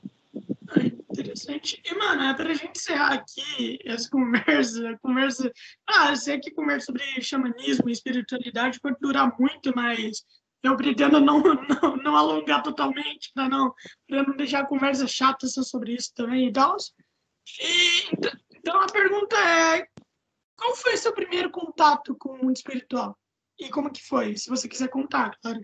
Interessante. E, mano, é pra gente encerrar aqui essa conversa, conversa. Ah, sei que conversa sobre xamanismo e espiritualidade pode durar muito, mas eu pretendo não, não, não alongar totalmente, para não, não deixar a conversa chata sobre isso também e tal. E, então a pergunta é: qual foi seu primeiro contato com o mundo espiritual? E como que foi? Se você quiser contar, claro.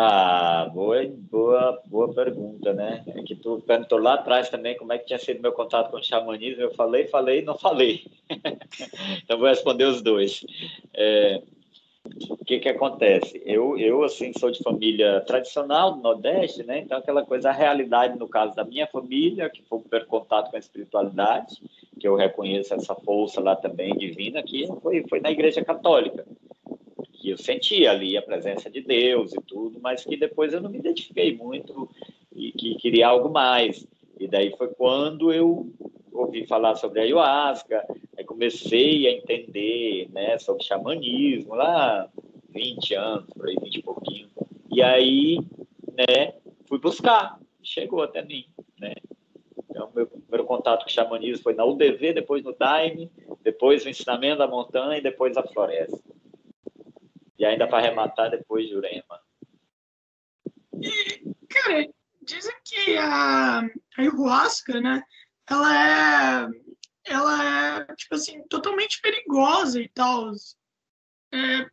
Ah, boa, boa, boa pergunta, né? É que tu perguntou lá atrás também como é que tinha sido meu contato com o xamanismo. Eu falei, falei, não falei. então vou responder os dois. É, o que que acontece? Eu, eu assim, sou de família tradicional do Nordeste, né? Então, aquela coisa, a realidade, no caso da minha família, que foi o primeiro contato com a espiritualidade, que eu reconheço essa força lá também divina, que foi, foi na Igreja Católica. Que eu sentia ali a presença de Deus e tudo, mas que depois eu não me identifiquei muito e que queria algo mais. E daí foi quando eu ouvi falar sobre a ayahuasca, aí comecei a entender né, sobre xamanismo, lá 20 anos, por aí, 20 e pouquinho. E aí, né, fui buscar, chegou até mim, né. Então, meu primeiro contato com xamanismo foi na UDV, depois no Daime, depois o ensinamento da montanha e depois a floresta. E ainda para arrematar, depois Jurema. E, cara, dizem que a, a ayahuasca, né, ela é, ela é, tipo assim, totalmente perigosa e tal. É,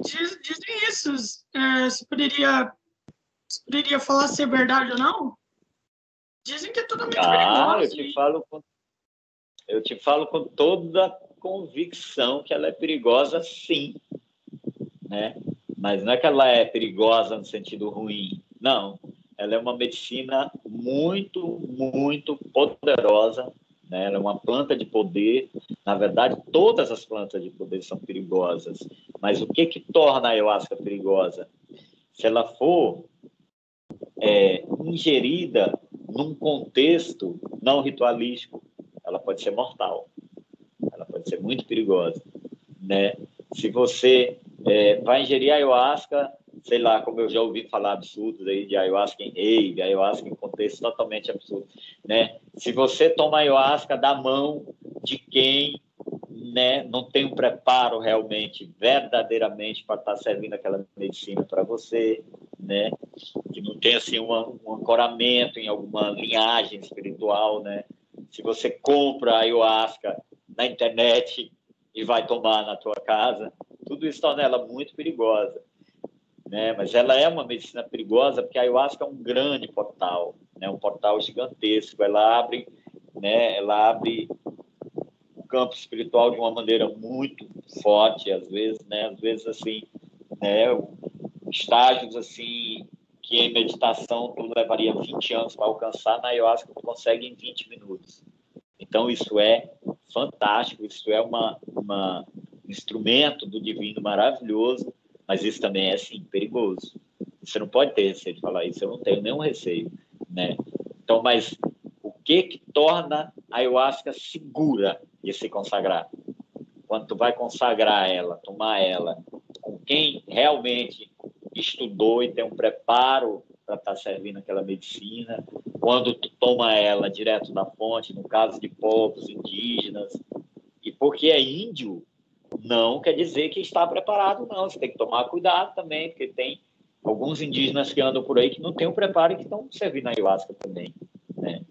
diz, dizem isso. É, você, poderia, poderia falar se é verdade ou não? Dizem que é totalmente ah, perigosa. Eu te, e... falo com, eu te falo com toda convicção que ela é perigosa, sim. Né? Mas não é que ela é perigosa no sentido ruim. Não ela é uma medicina muito, muito poderosa. Né? Ela é uma planta de poder. Na verdade, todas as plantas de poder são perigosas. Mas o que, que torna a ayahuasca perigosa? Se ela for é, ingerida num contexto não ritualístico, ela pode ser mortal. Ela pode ser muito perigosa. Né? Se você é, vai ingerir ayahuasca sei lá, como eu já ouvi falar absurdos aí de ayahuasca em rave, ayahuasca em contexto totalmente absurdo, né? Se você toma ayahuasca da mão de quem né, não tem um preparo realmente, verdadeiramente, para estar tá servindo aquela medicina para você, né, que não tem assim uma, um ancoramento em alguma linhagem espiritual, né, se você compra ayahuasca na internet e vai tomar na tua casa, tudo isso torna ela muito perigosa né? Mas ela é uma medicina perigosa porque a ayahuasca é um grande portal, né? Um portal gigantesco. Ela abre, né? Ela abre o campo espiritual de uma maneira muito forte, às vezes, né? Às vezes assim, né? Estágios assim que em meditação tu levaria 20 anos para alcançar, na ayahuasca tu consegue em 20 minutos. Então isso é fantástico, isso é uma, uma um instrumento do divino maravilhoso mas isso também é, sim, perigoso. Você não pode ter receio de falar isso, eu não tenho nenhum receio, né? Então, mas o que que torna a ayahuasca segura de se consagrar? Quando tu vai consagrar ela, tomar ela, com quem realmente estudou e tem um preparo para estar tá servindo aquela medicina, quando tu toma ela direto da fonte, no caso de povos indígenas, e porque é índio, não quer dizer que está preparado, não. Você tem que tomar cuidado também, porque tem alguns indígenas que andam por aí que não têm o preparo e que estão servindo a ayahuasca também, né?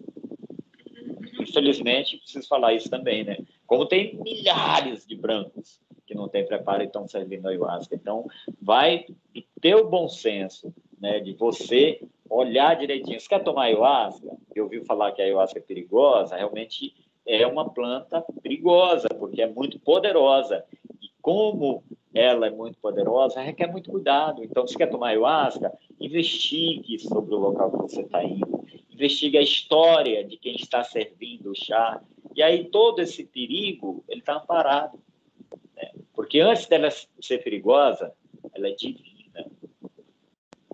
Infelizmente, preciso falar isso também, né? Como tem milhares de brancos que não têm preparo e estão servindo a ayahuasca. Então, vai do teu bom senso, né? De você olhar direitinho. Você quer tomar ayahuasca? Eu ouvi falar que a ayahuasca é perigosa, realmente é uma planta perigosa, porque é muito poderosa. Como ela é muito poderosa, requer muito cuidado. Então, se quer tomar ayahuasca, investigue sobre o local que você está indo. Investigue a história de quem está servindo o chá. E aí, todo esse perigo, ele está amparado. Né? Porque antes dela ser perigosa, ela é divina.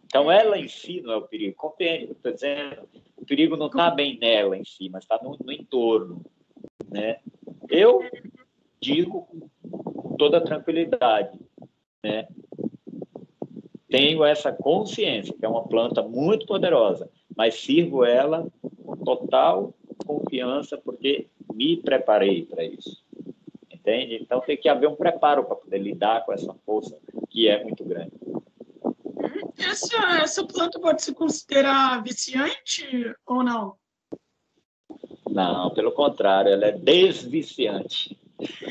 Então, ela em si não é o perigo. Compreende o que estou dizendo? O perigo não está bem nela em si, mas está no, no entorno. Né? Eu digo com toda tranquilidade, né? tenho essa consciência que é uma planta muito poderosa, mas sirvo ela com total confiança porque me preparei para isso. Entende? Então tem que haver um preparo para poder lidar com essa força que é muito grande. Essa, essa planta pode se considerar viciante ou não? Não, pelo contrário, ela é desviciante.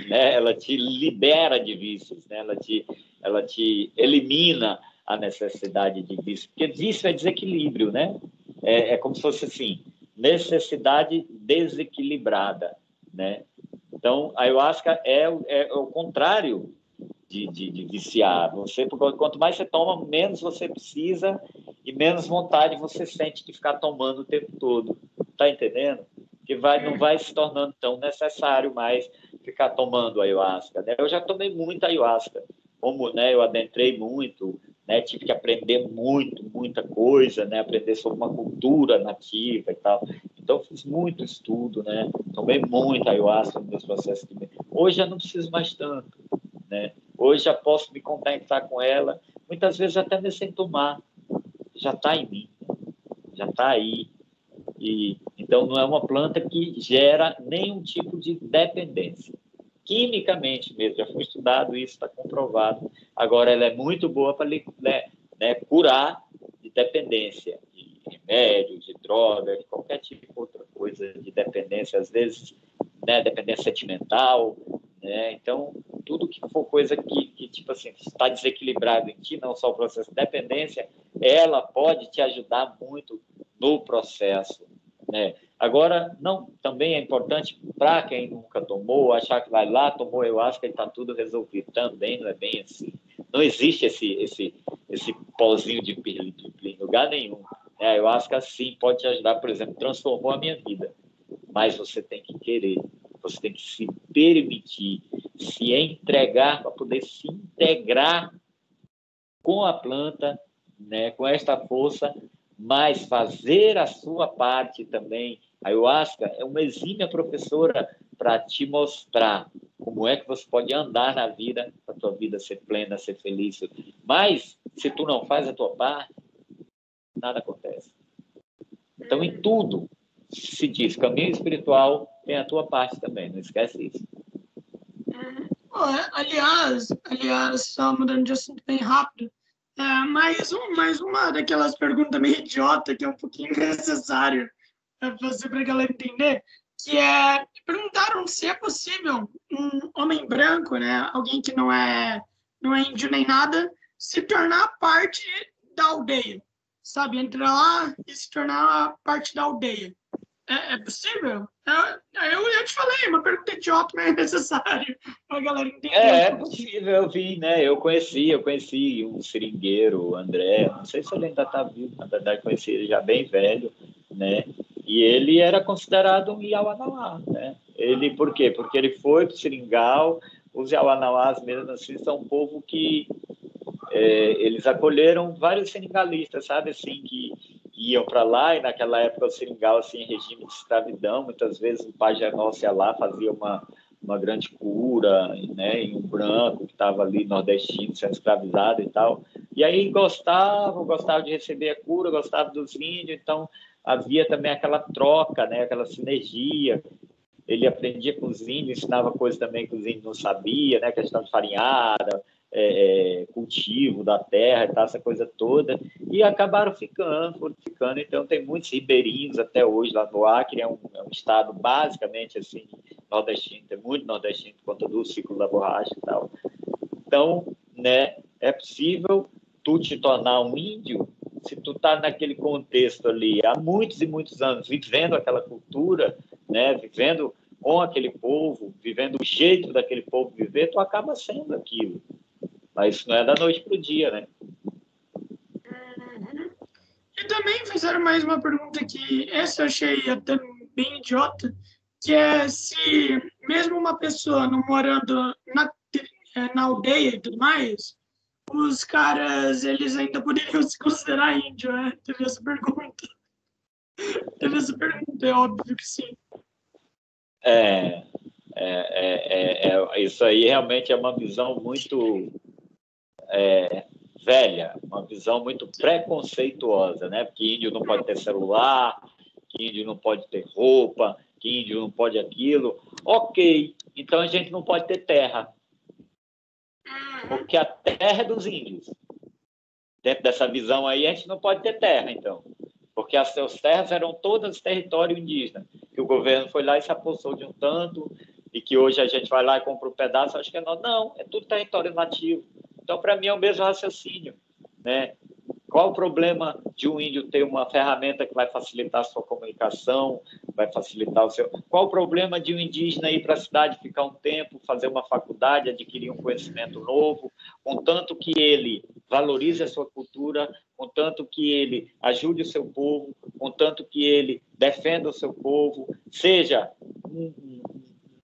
Né? Ela te libera de vícios, né? ela, te, ela te elimina a necessidade de vício. Porque vício é desequilíbrio, né? É, é como se fosse assim, necessidade desequilibrada, né? Então, a ayahuasca é, é, é o contrário de, de, de, viciar. Você, quanto mais você toma, menos você precisa e menos vontade você sente de ficar tomando o tempo todo. Tá entendendo? Que vai, não vai se tornando tão necessário mais ficar tomando ayahuasca. Né? Eu já tomei muita ayahuasca, como né, eu adentrei muito, né, tive que aprender muito, muita coisa, né, aprender sobre uma cultura nativa e tal. Então, fiz muito estudo, né, tomei muita ayahuasca nos meus processos de... Hoje eu não preciso mais tanto, né? Hoje já posso me conectar com ela, muitas vezes até nem sem tomar, já está em mim, já está aí. E, então, não é uma planta que gera nenhum tipo de dependência. Quimicamente mesmo, já foi estudado isso, está comprovado. Agora, ela é muito boa para né, né, curar de dependência, de remédio, de droga, de qualquer tipo de outra coisa de dependência, às vezes, né, dependência sentimental, né? Então, tudo que for coisa que, que, tipo assim, está desequilibrado em ti, não só o processo de dependência, ela pode te ajudar muito no processo, né? Agora, não, também é importante para quem nunca tomou, achar que vai lá, tomou, eu acho que está tudo resolvido. Também não é bem assim. Não existe esse, esse, esse pozinho de pirlito em lugar nenhum. É, eu acho que assim pode te ajudar, por exemplo, transformou a minha vida. Mas você tem que querer, você tem que se permitir, se entregar para poder se integrar com a planta, né, com esta força, mas fazer a sua parte também. A ayahuasca é uma exímia professora para te mostrar como é que você pode andar na vida, para a tua vida ser plena, ser feliz. Mas, se tu não faz a tua parte, nada acontece. Então, em tudo, se diz caminho espiritual, tem a tua parte também, não esquece isso. É, aliás, aliás, só mudando de assunto bem rápido, é, mais, um, mais uma daquelas perguntas meio idiota que é um pouquinho necessário fazer para a galera entender, que é, perguntaram se é possível um homem branco, né, alguém que não é, não é índio nem nada, se tornar parte da aldeia, sabe? Entrar lá e se tornar parte da aldeia. É, é possível? É, eu, eu te falei, uma pergunta idiota, mas é necessário para a galera entender. É, é possível, eu vi, né? Eu conheci, eu conheci um seringueiro, o André, não sei se ele ainda está vivo, na verdade conheci ele já bem velho, né? E ele era considerado um Iauanauá, né? Ele, por quê? Porque ele foi para o seringal, os Iauanauás mesmo assim são um povo que é, eles acolheram vários seringalistas, sabe, assim, que iam para lá, e naquela época o seringal, assim, em regime de escravidão, muitas vezes o Pajé Nosso ia lá, fazia uma, uma grande cura, né, em um branco que estava ali nordestino, sendo escravizado e tal, e aí gostavam, gostavam de receber a cura, gostavam dos índios, então havia também aquela troca, né, aquela sinergia, ele aprendia com os índios, ensinava coisas também que os índios não sabiam, né, questão de farinhada, é, é, cultivo da terra e tal, essa coisa toda, e acabaram ficando, foram ficando. Então, tem muitos ribeirinhos até hoje lá no Acre, é um, é um estado basicamente assim, nordestino, tem muito nordestino por conta do ciclo da borracha e tal. Então, né, é possível tu te tornar um índio se tu tá naquele contexto ali há muitos e muitos anos, vivendo aquela cultura, né, vivendo com aquele povo, vivendo o jeito daquele povo viver, tu acaba sendo aquilo. Mas não é da noite para o dia, né? E também fizeram mais uma pergunta que essa eu achei até bem idiota, que é se mesmo uma pessoa não morando na, é, na aldeia e tudo mais, os caras, eles ainda poderiam se considerar índio, né? Teve essa pergunta. Teve essa pergunta, é óbvio que sim. É, é, é, é, é, isso aí realmente é uma visão muito é, velha, uma visão muito preconceituosa, né? Que índio não pode ter celular, que índio não pode ter roupa, que índio não pode aquilo. Ok, então a gente não pode ter terra. Porque a terra é dos índios. Dentro dessa visão aí, a gente não pode ter terra, então. Porque as suas terras eram todas território indígena, que o governo foi lá e se apossou de um tanto, e que hoje a gente vai lá e compra um pedaço, acho que é não. Não, é tudo território nativo. Então, para mim, é o mesmo raciocínio. Né? Qual o problema de um índio ter uma ferramenta que vai facilitar a sua comunicação, vai facilitar o seu. Qual o problema de um indígena ir para a cidade, ficar um tempo, fazer uma faculdade, adquirir um conhecimento novo, contanto que ele valorize a sua cultura, contanto que ele ajude o seu povo, contanto que ele defenda o seu povo, seja um,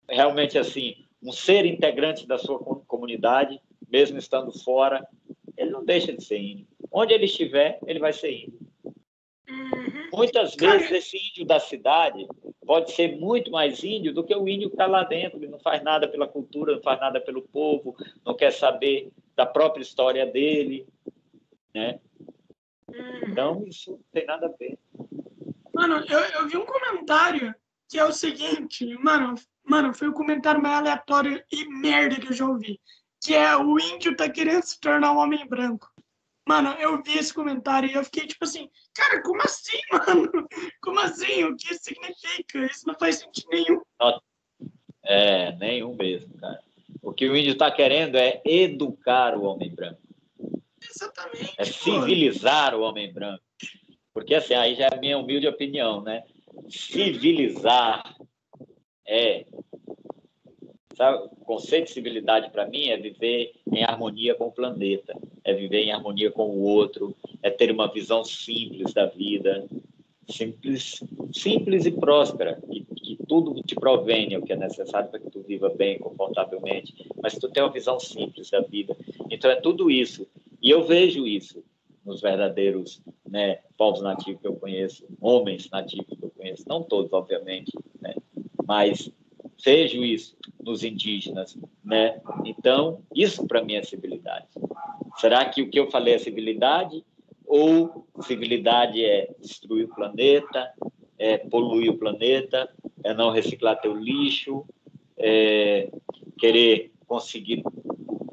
realmente assim um ser integrante da sua comunidade, mesmo estando fora, ele não deixa de ser índio. Onde ele estiver, ele vai ser índio. Uhum. Muitas vezes esse índio da cidade pode ser muito mais índio do que o índio que está lá dentro. Ele não faz nada pela cultura, não faz nada pelo povo, não quer saber da própria história dele, né? Uhum. Então isso não tem nada a ver. Mano, eu, eu vi um comentário que é o seguinte, mano, mano, foi o comentário mais aleatório e merda que eu já ouvi, que é o índio tá querendo se tornar um homem branco. Mano, eu vi esse comentário e eu fiquei tipo assim, cara, como assim, mano? Como assim? O que isso significa? Isso não faz sentido nenhum. É, nenhum mesmo, cara. O que o índio está querendo é educar o homem branco. Exatamente. É civilizar o homem branco. Porque assim, aí já é a minha humilde opinião, né? Civilizar é Sabe? O conceito de civilidade para mim é viver em harmonia com o planeta, é viver em harmonia com o outro, é ter uma visão simples da vida, simples, simples e próspera, que, que tudo te provenha o que é necessário para que tu viva bem, confortavelmente, mas tu tem uma visão simples da vida. Então é tudo isso. E eu vejo isso nos verdadeiros né, povos nativos que eu conheço, homens nativos que eu conheço, não todos, obviamente, né, mas vejo isso nos indígenas, né? Então, isso para mim é civilidade. Será que o que eu falei é civilidade? Ou civilidade é destruir o planeta, é poluir o planeta, é não reciclar teu lixo, é querer conseguir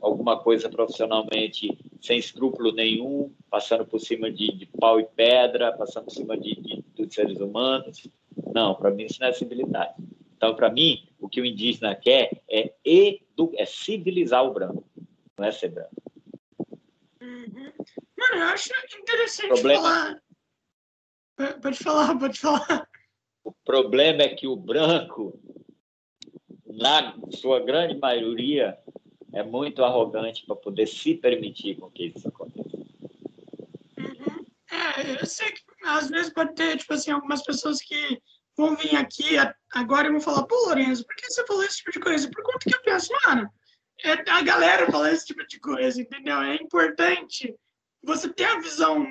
alguma coisa profissionalmente sem escrúpulo nenhum, passando por cima de, de pau e pedra, passando por cima de, de seres humanos. Não, para mim isso não é civilidade. Então, para mim, o que o indígena quer é, edu é civilizar o branco, não é ser branco. Uhum. Mano, eu acho interessante problema... falar. Pode falar, pode falar. O problema é que o branco, na sua grande maioria, é muito arrogante para poder se permitir com que isso aconteça. Uhum. É, eu sei que às vezes pode ter, tipo assim, algumas pessoas que vão vir aqui agora e vão falar, pô, Lourenço, por que você falou esse tipo de coisa? Por conta que eu penso, mano, é a galera falar esse tipo de coisa, entendeu? É importante você ter a visão,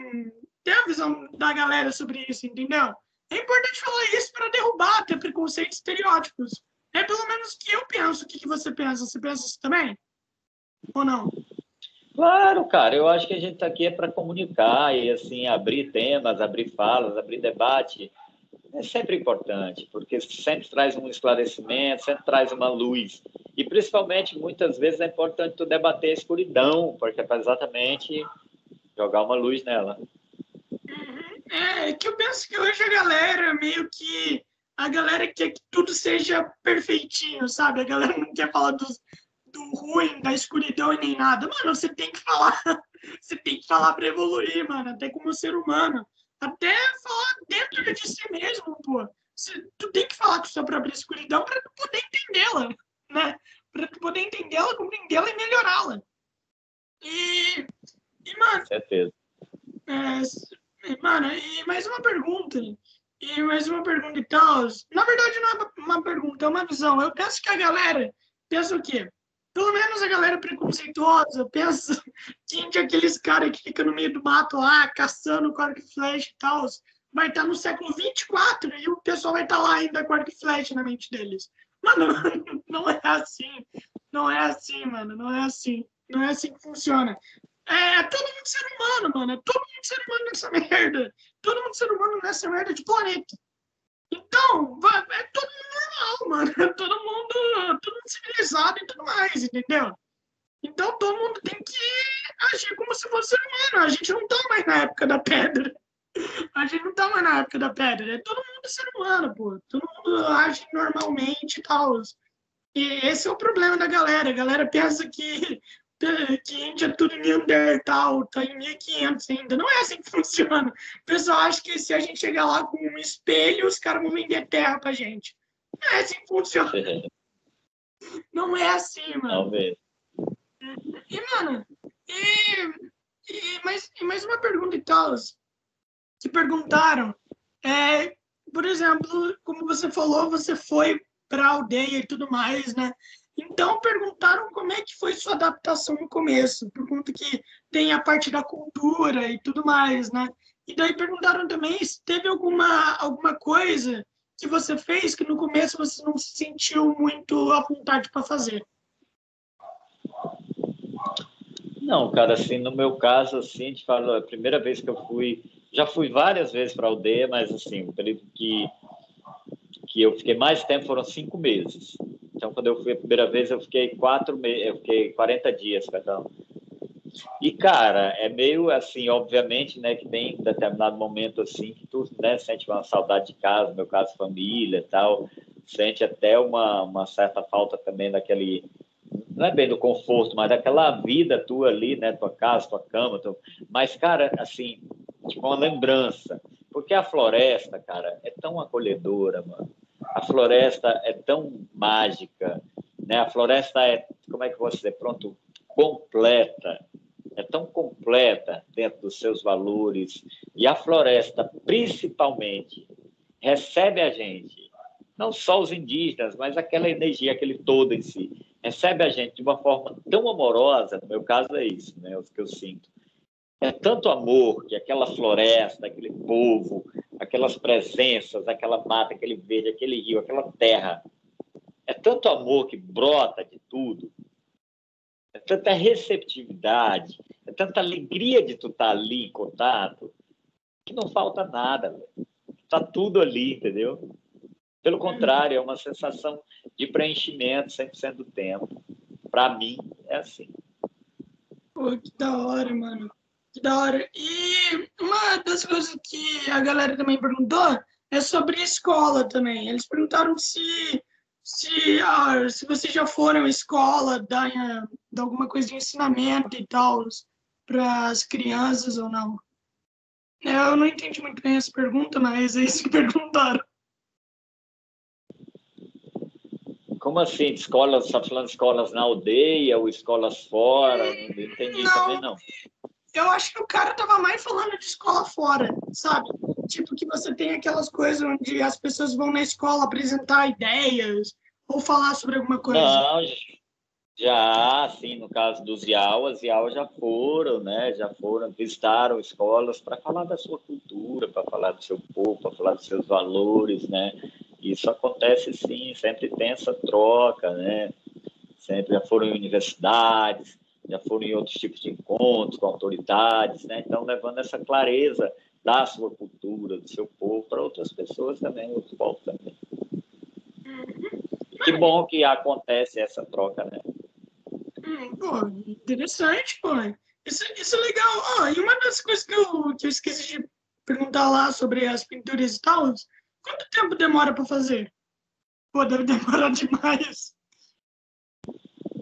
ter a visão da galera sobre isso, entendeu? É importante falar isso para derrubar até preconceitos estereótipos. É pelo menos que eu penso. O que, que você pensa? Você pensa isso também? Ou não? Claro, cara. Eu acho que a gente está aqui é para comunicar e assim abrir temas, abrir falas, abrir debate é sempre importante, porque sempre traz um esclarecimento, sempre traz uma luz. E, principalmente, muitas vezes é importante tu debater a escuridão, porque é para exatamente jogar uma luz nela. Uhum. É, que eu penso que hoje a galera meio que... A galera quer que tudo seja perfeitinho, sabe? A galera não quer falar do, do ruim, da escuridão e nem nada. Mano, você tem que falar. Você tem que falar para evoluir, mano, até como ser humano até falar dentro de si mesmo, pô. Você, tu tem que falar com sua própria escuridão para tu poder entendê-la, né? Para tu poder entendê-la, compreendê-la e melhorá-la. E, e, mano... Certeza. É, mano, e mais uma pergunta. E mais uma pergunta e tal. Na verdade, não é uma pergunta, é uma visão. Eu penso que a galera pensa o quê? Pelo menos a galera preconceituosa pensa que aqueles caras que ficam no meio do mato lá, caçando com arco e flecha e tal, vai estar no século 24 e o pessoal vai estar lá ainda com arco e flecha na mente deles. Mano, não é assim. Não é assim, mano. Não é assim. Não é assim que funciona. É, todo mundo se humano, mano. É todo mundo ser humano nessa merda. Todo mundo ser humano nessa merda de planeta. Então, é todo mundo normal, mano. É todo mundo, todo mundo civilizado e tudo mais, entendeu? Então todo mundo tem que agir como se fosse humano. A gente não tá mais na época da pedra. A gente não tá mais na época da pedra. É todo mundo ser humano, pô. Todo mundo age normalmente e tal. E esse é o problema da galera. A galera pensa que, que índia é tudo Neandertal, tá em 1500 ainda. Não é assim que funciona. O pessoal acha que se a gente chegar lá com um espelho, os caras vão vender terra pra gente. Não é assim que funciona. Não é assim, mano. Talvez. E, mano, e, e, mais, e mais uma pergunta e tal. Que perguntaram. É, por exemplo, como você falou, você foi para a aldeia e tudo mais, né? Então perguntaram como é que foi sua adaptação no começo, por conta que tem a parte da cultura e tudo mais, né? E daí perguntaram também se teve alguma, alguma coisa que você fez que no começo você não se sentiu muito à vontade para fazer. Não, cara, assim, no meu caso, assim, te falo, a primeira vez que eu fui, já fui várias vezes para a aldeia, mas assim, o período que, que eu fiquei mais tempo foram cinco meses. Então, quando eu fui a primeira vez, eu fiquei quatro meses, eu fiquei 40 dias, perdão. E, cara, é meio assim, obviamente, né, que tem um determinado momento assim que tu, né, sente uma saudade de casa, no meu caso, família tal, sente até uma, uma certa falta também daquele não é bem do conforto, mas daquela vida tua ali, né? Tua casa, tua cama. Tua... Mas, cara, assim, tipo uma lembrança. Porque a floresta, cara, é tão acolhedora, mano. A floresta é tão mágica, né? A floresta é, como é que eu vou dizer, pronto, completa. É tão completa dentro dos seus valores. E a floresta, principalmente, recebe a gente, não só os indígenas, mas aquela energia, aquele todo em si recebe a gente de uma forma tão amorosa, no meu caso é isso, né, o que eu sinto. É tanto amor que aquela floresta, aquele povo, aquelas presenças, aquela mata, aquele verde, aquele rio, aquela terra. É tanto amor que brota de tudo. É tanta receptividade, é tanta alegria de tu estar tá ali em contato, que não falta nada. Está tudo ali, entendeu? Pelo contrário, é uma sensação de preenchimento 100% do tempo. Para mim, é assim. Pô, que da hora, mano. Que da hora. E uma das coisas que a galera também perguntou é sobre escola também. Eles perguntaram se se, ah, se vocês já foram à escola, dar, alguma coisa de ensinamento e tal para as crianças ou não. Eu não entendi muito bem essa pergunta, mas eles perguntaram. Como assim? Escolas, você está falando escolas na aldeia ou escolas fora? Não entendi não, também, não. Eu acho que o cara estava mais falando de escola fora, sabe? Tipo, que você tem aquelas coisas onde as pessoas vão na escola apresentar ideias ou falar sobre alguma coisa. Não, já, assim, no caso dos IAUAs, IAUAs já foram, né? Já foram, visitaram escolas para falar da sua cultura, para falar do seu povo, para falar dos seus valores, né? Isso acontece sim, sempre tem essa troca, né? Sempre já foram em universidades, já foram em outros tipos de encontros com autoridades, né? Então, levando essa clareza da sua cultura, do seu povo, para outras pessoas também, outros povos também. Que bom que acontece essa troca, né? Hum, pô, interessante, pô. Isso, isso é legal. Oh, e uma das coisas que eu, que eu esqueci de perguntar lá sobre as pinturas e tal, Quanto tempo demora para fazer? Pô, deve demorar demais.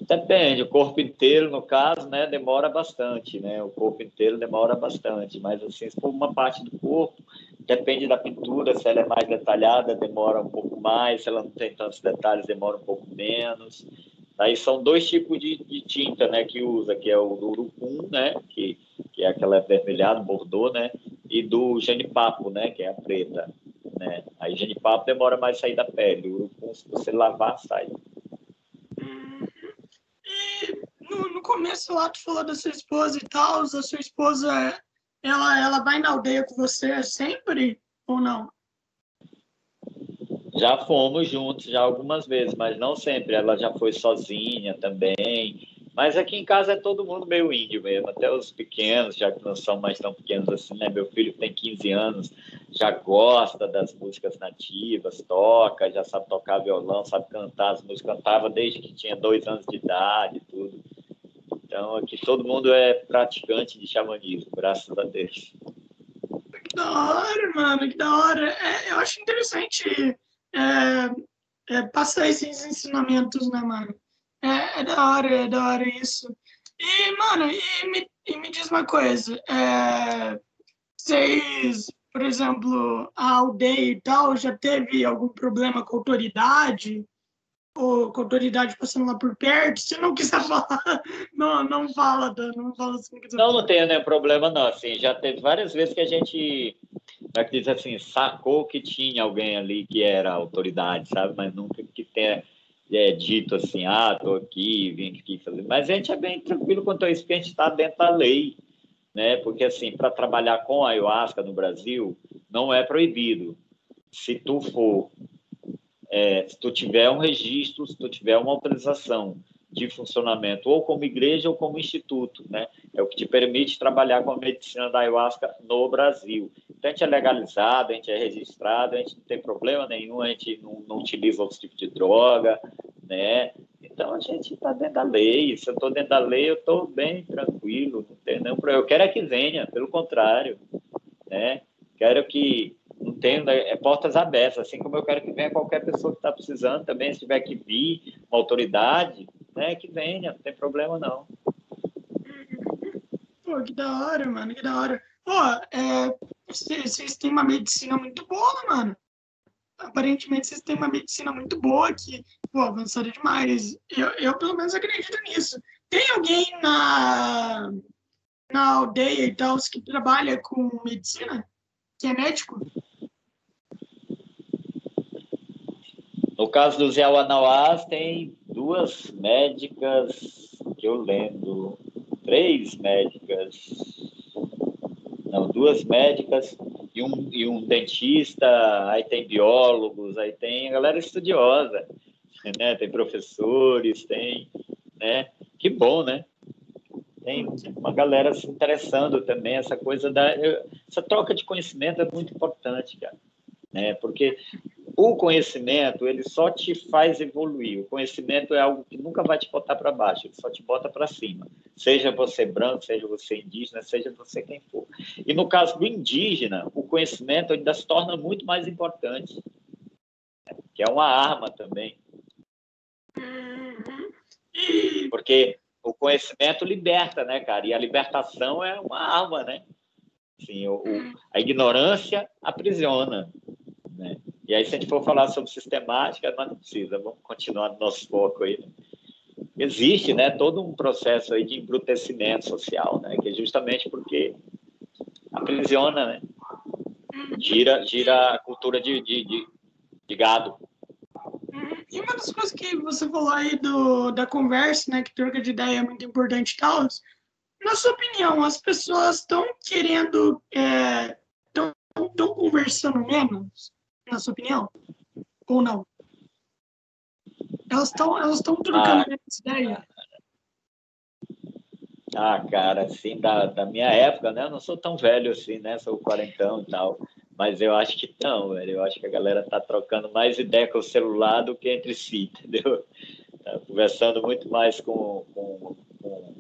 Depende, o corpo inteiro, no caso, né, demora bastante, né? O corpo inteiro demora bastante, mas assim, se for uma parte do corpo, depende da pintura, se ela é mais detalhada, demora um pouco mais, se ela não tem tantos detalhes, demora um pouco menos. Aí são dois tipos de, de tinta, né, que usa, que é o urucum, né, que, que é aquela vermelhada, bordô, né, e do genipapo, né, que é a preta né? A genipapo demora mais sair da pele, o urucum, se você lavar, sai. E no, no começo lá, tu falou da sua esposa e tal, a sua esposa, ela, ela vai na aldeia com você sempre ou não? Já fomos juntos já algumas vezes, mas não sempre. Ela já foi sozinha também. Mas aqui em casa é todo mundo meio índio mesmo, até os pequenos, já que não são mais tão pequenos assim, né? Meu filho tem 15 anos, já gosta das músicas nativas, toca, já sabe tocar violão, sabe cantar as músicas, cantava desde que tinha dois anos de idade, tudo. Então aqui todo mundo é praticante de xamanismo, graças a Deus. Que da hora, mano, que da hora. É, eu acho interessante é, é, passar esses ensinamentos, né, mano? É, é da hora, é da hora isso. E, mano, e me, e me diz uma coisa. É, vocês, por exemplo, a aldeia e tal, já teve algum problema com a autoridade? Ou com a autoridade passando lá por perto? Se não quiser falar, não, não fala, não fala assim. Não, não tem nenhum problema, não. Assim, já teve várias vezes que a gente, já que diz assim, sacou que tinha alguém ali que era autoridade, sabe? Mas nunca que tenha é dito assim, ah, estou aqui, vim aqui fazer. Mas a gente é bem tranquilo quanto a isso, porque a gente está dentro da lei, né? Porque assim, para trabalhar com ayahuasca no Brasil, não é proibido. Se tu for, é, se tu tiver um registro, se tu tiver uma autorização de funcionamento, ou como igreja ou como instituto, né? É o que te permite trabalhar com a medicina da ayahuasca no Brasil. Então, a gente é legalizado, a gente é registrado, a gente não tem problema nenhum, a gente não, não utiliza outros tipos de droga, né? Então, a gente está dentro da lei. Se eu estou dentro da lei, eu estou bem tranquilo, não tem nenhum problema. Eu quero é que venha, pelo contrário, né? Quero que não tenha é, portas abertas, assim como eu quero que venha qualquer pessoa que está precisando também, se tiver que vir uma autoridade, né, que venha, não tem problema não. Pô, que da hora, mano, que da hora. Pô, é, vocês têm uma medicina muito boa, mano. Aparentemente vocês têm uma medicina muito boa que, pô, avançada demais. Eu, eu pelo menos acredito nisso. Tem alguém na, na aldeia e tal que trabalha com medicina? Que é médico? No caso dos Yawanawás, tem duas médicas que eu lembro, três médicas, não, duas médicas e um, e um dentista, aí tem biólogos, aí tem galera estudiosa, né? Tem professores, tem, né? Que bom, né? Tem uma galera se interessando também, essa coisa da... Essa troca de conhecimento é muito importante, cara, né? Porque o conhecimento ele só te faz evoluir. O conhecimento é algo que nunca vai te botar para baixo, ele só te bota para cima. Seja você branco, seja você indígena, seja você quem for. E no caso do indígena, o conhecimento ainda se torna muito mais importante, que é uma arma também. Porque o conhecimento liberta, né, cara? E a libertação é uma arma, né? Assim, o, o, a ignorância aprisiona, né? E aí, se a gente for falar sobre sistemática, não precisa, vamos continuar no nosso foco aí. Existe né, todo um processo aí de embrutecimento social, né, que é justamente porque aprisiona, né, gira, gira a cultura de, de, de, de gado. E uma das coisas que você falou aí do, da conversa, né, que troca de ideia é muito importante e tal, na sua opinião, as pessoas estão querendo, estão é, conversando menos? Na sua opinião? Ou não? Elas estão elas trocando ah, essa ideia. Ah, cara, assim, da, da minha época, né? Eu não sou tão velho assim, né? Sou quarentão e tal. Mas eu acho que não, velho. Eu acho que a galera tá trocando mais ideia com o celular do que entre si, entendeu? Tá conversando muito mais com, com, com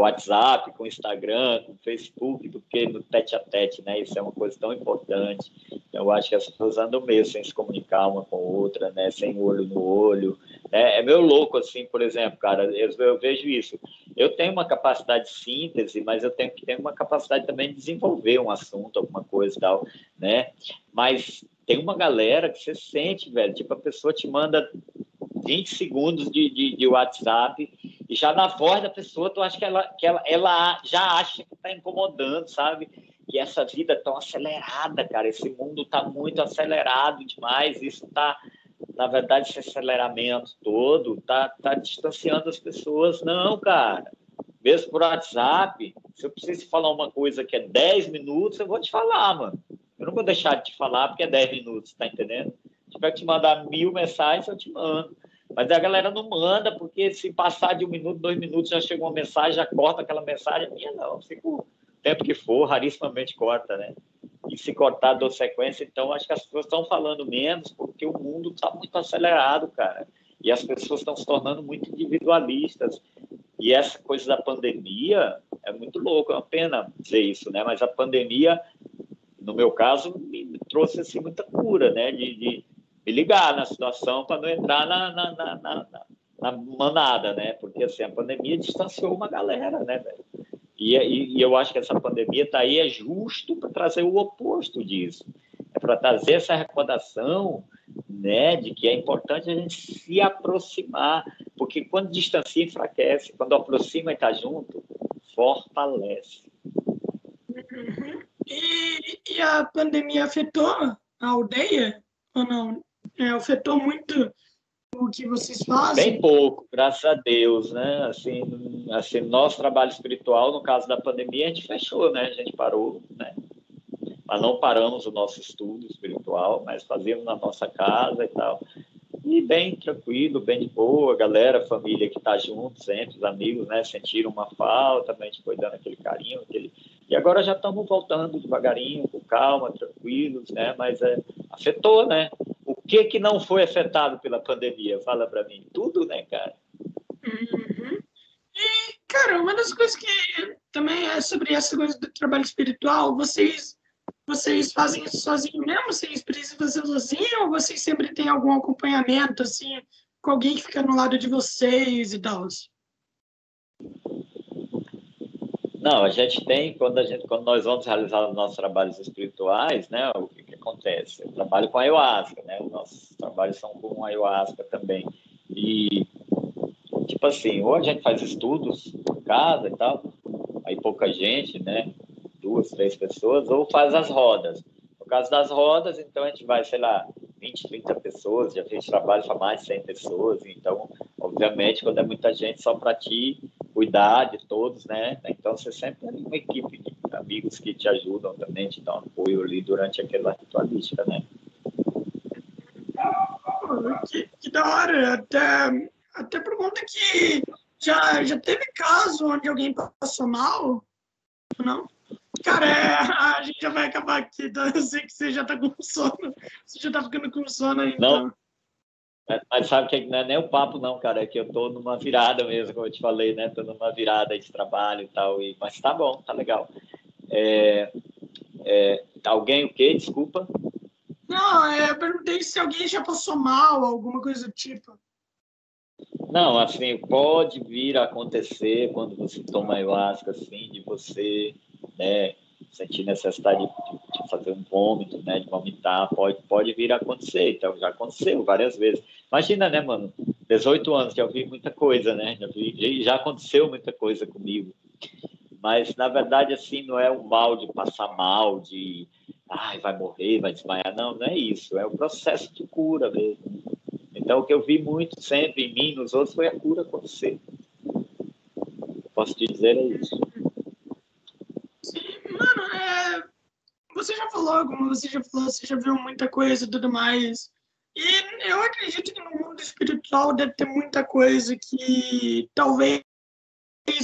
com WhatsApp, com Instagram, com Facebook, do que no tete a tete, né? Isso é uma coisa tão importante. Eu acho que as pessoas andam meio sem se comunicar uma com a outra, né? Sem olho no olho. É, é meio louco, assim, por exemplo, cara, eu, eu, vejo isso. Eu tenho uma capacidade de síntese, mas eu tenho que ter uma capacidade também de desenvolver um assunto, alguma coisa e tal, né? Mas tem uma galera que você sente, velho, tipo, a pessoa te manda 20 segundos de, de, de WhatsApp e já na voz da pessoa, tu acha que ela, que ela, ela já acha que está incomodando, sabe? E essa vida tão acelerada, cara. Esse mundo está muito acelerado demais. Isso está, na verdade, esse aceleramento todo está tá distanciando as pessoas. Não, cara. Mesmo por WhatsApp, se eu preciso falar uma coisa que é 10 minutos, eu vou te falar, mano. Eu não vou deixar de te falar porque é 10 minutos, tá entendendo? Se tiver que te mandar mil mensagens, eu te mando. Mas a galera não manda, porque se passar de um minuto, dois minutos, já chega uma mensagem, já corta aquela mensagem. Minha não, fica o tempo que for, rarissimamente corta, né? E se cortar, dou sequência. Então, acho que as pessoas estão falando menos, porque o mundo está muito acelerado, cara. E as pessoas estão se tornando muito individualistas. E essa coisa da pandemia é muito louco, é uma pena dizer isso, né? Mas a pandemia, no meu caso, me trouxe assim, muita cura, né? De, de me ligar na situação para não entrar na, na, na, na, na manada, né? Porque assim, a pandemia distanciou uma galera, né, velho? E, e, e, eu acho que essa pandemia está aí é justo para trazer o oposto disso. É para trazer essa recordação né, de que é importante a gente se aproximar, porque quando distancia, enfraquece, quando aproxima e está junto, fortalece. Uhum. E, e, a pandemia afetou a aldeia ou não? É, afetou muito o que vocês fazem? Bem pouco, graças a Deus, né? Assim, assim, nosso trabalho espiritual, no caso da pandemia, a gente fechou, né? A gente parou, né? Mas não paramos o nosso estudo espiritual, mas fazíamos na nossa casa e tal. E bem tranquilo, bem de boa, galera, família que está junto sempre, os amigos, né? Sentiram uma falta, a gente foi dando aquele carinho, aquele... E agora já estamos voltando devagarinho, com calma, tranquilos, né? Mas é, afetou, né? O que que não foi afetado pela pandemia? Fala para mim. Tudo, né, cara? Uhum. E, cara, uma das coisas que também é sobre essa coisa do trabalho espiritual, vocês vocês fazem isso sozinho mesmo? Vocês precisam fazer sozinho ou vocês sempre têm algum acompanhamento, assim, com alguém que fica no lado de vocês e tal? Não, a gente tem, quando, a gente, quando nós vamos realizar os nossos trabalhos espirituais, né, o que, que acontece? Eu trabalho com ayahuasca, né, os nossos trabalhos são com ayahuasca também. E, tipo assim, ou a gente faz estudos em casa e tal, aí pouca gente, né, duas, três pessoas, ou faz as rodas. No caso das rodas, então a gente vai, sei lá, 20, 30 pessoas, já fez trabalho para mais de 100 pessoas, então, obviamente, quando é muita gente, só para ti cuidar de todos, né? Então, você sempre tem uma equipe de amigos que te ajudam também, te dão apoio ali durante aquela ritualística, né? Que, que da hora! Até, até pergunta que já, já teve caso onde alguém passou mal? Não? Cara, é, a gente já vai acabar aqui, então eu sei que você já tá com sono. Você já tá ficando com sono então. Não. Mas sabe que não é nem o papo, não, cara. É que eu tô numa virada mesmo, como eu te falei, né? Tô numa virada de trabalho e tal. E... Mas tá bom, tá legal. É... É... Alguém o quê? Desculpa. Não, é, eu perguntei se alguém já passou mal, alguma coisa do tipo. Não, assim, pode vir a acontecer quando você toma ayahuasca, assim, de você né, sentir necessidade de, de, fazer um vômito, né, de vomitar, pode, pode vir a acontecer. Então, já aconteceu várias vezes. Imagina, né, mano? 18 anos, já vi muita coisa, né? Já, vi, já aconteceu muita coisa comigo. Mas, na verdade, assim, não é o mal de passar mal, de ai, vai morrer, vai desmaiar. Não, não é isso. É o processo de cura mesmo. Então, o que eu vi muito sempre em mim, nos outros, foi a cura acontecer. Posso te dizer é isso. Mano, é... você já falou, como você já falou, você já viu muita coisa e tudo mais. E eu acredito que no mundo espiritual deve ter muita coisa que talvez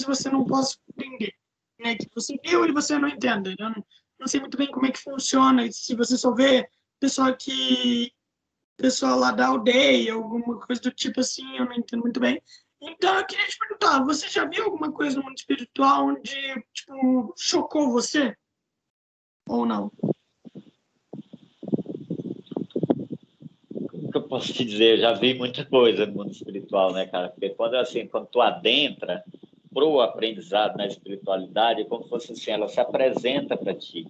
você não possa entender. Né? Que você viu e você não entenda. Eu não, não sei muito bem como é que funciona. Se você só vê pessoa que. pessoal lá da aldeia, alguma coisa do tipo assim, eu não entendo muito bem. Então, eu queria te perguntar, você já viu alguma coisa no mundo espiritual onde, tipo, chocou você? Ou não? Como que eu posso te dizer? Eu já vi muita coisa no mundo espiritual, né, cara? Porque quando, assim, quando tu adentra pro aprendizado na espiritualidade, é como se fosse assim, ela se apresenta para ti.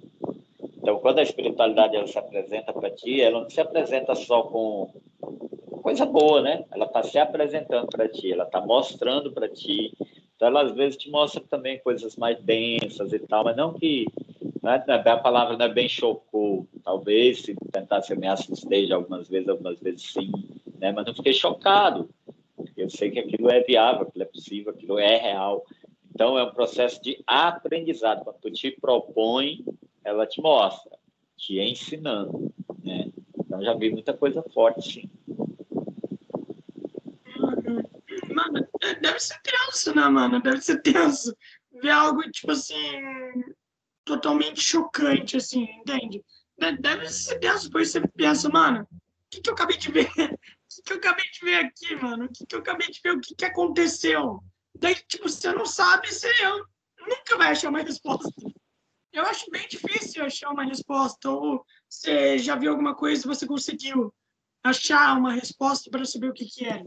Então, quando a espiritualidade ela se apresenta para ti, ela não se apresenta só com coisa boa, né? Ela está se apresentando para ti, ela está mostrando para ti. Então, ela às vezes te mostra também coisas mais densas e tal, mas não que né, a palavra não é bem chocou. Talvez se tentasse eu me assustei algumas vezes, algumas vezes sim, né? Mas não fiquei chocado. Eu sei que aquilo é viável, aquilo é possível, aquilo é real. Então, é um processo de aprendizado. Quando tu te propõe, ela te mostra, te ensinando, né? Então, já vi muita coisa forte, sim. deve ser tenso, né, mano? Deve ser tenso ver algo, tipo assim, totalmente chocante, assim, entende? Deve ser tenso, pois você pensa, mano, o que, que eu acabei de ver? O que, que eu acabei de ver aqui, mano? O que, que eu acabei de ver? O que, que aconteceu? Daí, tipo, você não sabe, você nunca vai achar uma resposta. Eu acho bem difícil achar uma resposta. Ou você já viu alguma coisa e você conseguiu achar uma resposta para saber o que, que era?